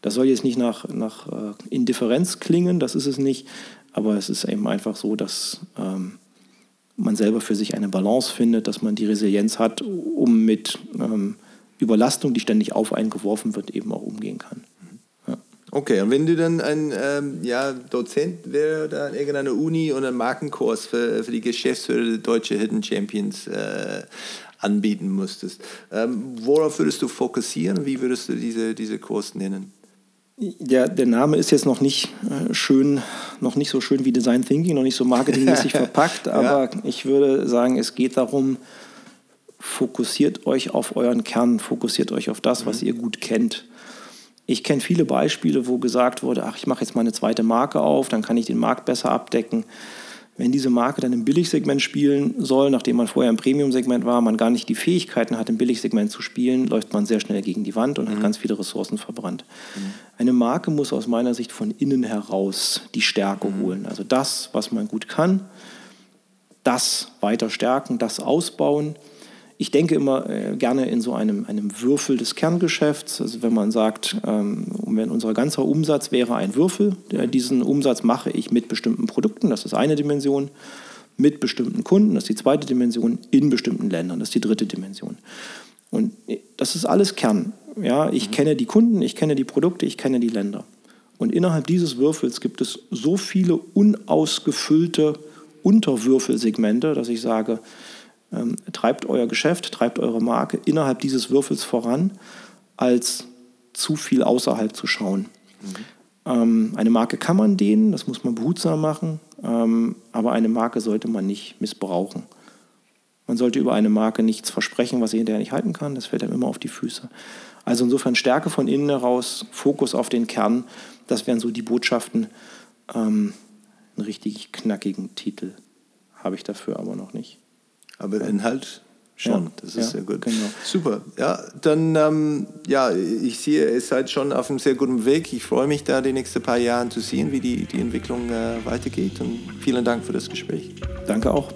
Das soll jetzt nicht nach, nach äh, Indifferenz klingen, das ist es nicht, aber es ist eben einfach so, dass ähm, man selber für sich eine Balance findet, dass man die Resilienz hat, um mit ähm, Überlastung, die ständig auf einen geworfen wird, eben auch umgehen kann. Okay, und wenn du dann ein ähm, ja, Dozent wäre an irgendeiner Uni und einen Markenkurs für, für die Geschäftsführer der Deutsche Hidden Champions äh, anbieten müsstest. Ähm, worauf würdest du fokussieren? Wie würdest du diese, diese Kurs nennen? Der, der Name ist jetzt noch nicht äh, schön, noch nicht so schön wie Design Thinking, noch nicht so marketingmäßig [laughs] verpackt, aber ja. ich würde sagen, es geht darum, fokussiert euch auf euren Kern, fokussiert euch auf das, mhm. was ihr gut kennt. Ich kenne viele Beispiele, wo gesagt wurde, ach, ich mache jetzt mal eine zweite Marke auf, dann kann ich den Markt besser abdecken wenn diese Marke dann im Billigsegment spielen soll, nachdem man vorher im Premium-Segment war, man gar nicht die Fähigkeiten hat, im Billigsegment zu spielen, läuft man sehr schnell gegen die Wand und mhm. hat ganz viele Ressourcen verbrannt. Mhm. Eine Marke muss aus meiner Sicht von innen heraus die Stärke mhm. holen. Also das, was man gut kann, das weiter stärken, das ausbauen ich denke immer äh, gerne in so einem, einem Würfel des Kerngeschäfts. Also wenn man sagt, ähm, wenn unser ganzer Umsatz wäre ein Würfel, der, diesen Umsatz mache ich mit bestimmten Produkten, das ist eine Dimension, mit bestimmten Kunden, das ist die zweite Dimension, in bestimmten Ländern, das ist die dritte Dimension. Und äh, das ist alles Kern. Ja, ich mhm. kenne die Kunden, ich kenne die Produkte, ich kenne die Länder. Und innerhalb dieses Würfels gibt es so viele unausgefüllte Unterwürfelsegmente, dass ich sage, ähm, treibt euer Geschäft, treibt eure Marke innerhalb dieses Würfels voran, als zu viel außerhalb zu schauen. Mhm. Ähm, eine Marke kann man dehnen, das muss man behutsam machen, ähm, aber eine Marke sollte man nicht missbrauchen. Man sollte über eine Marke nichts versprechen, was sie hinterher nicht halten kann. Das fällt einem immer auf die Füße. Also insofern Stärke von innen heraus, Fokus auf den Kern, das wären so die Botschaften. Ähm, einen richtig knackigen Titel habe ich dafür aber noch nicht. Aber Inhalt schon, ja, das ist ja, sehr gut. Genau. Super. Ja, dann, ähm, ja, ich sehe, ihr seid schon auf einem sehr guten Weg. Ich freue mich da, die nächsten paar Jahre zu sehen, wie die, die Entwicklung äh, weitergeht. Und vielen Dank für das Gespräch. Danke auch.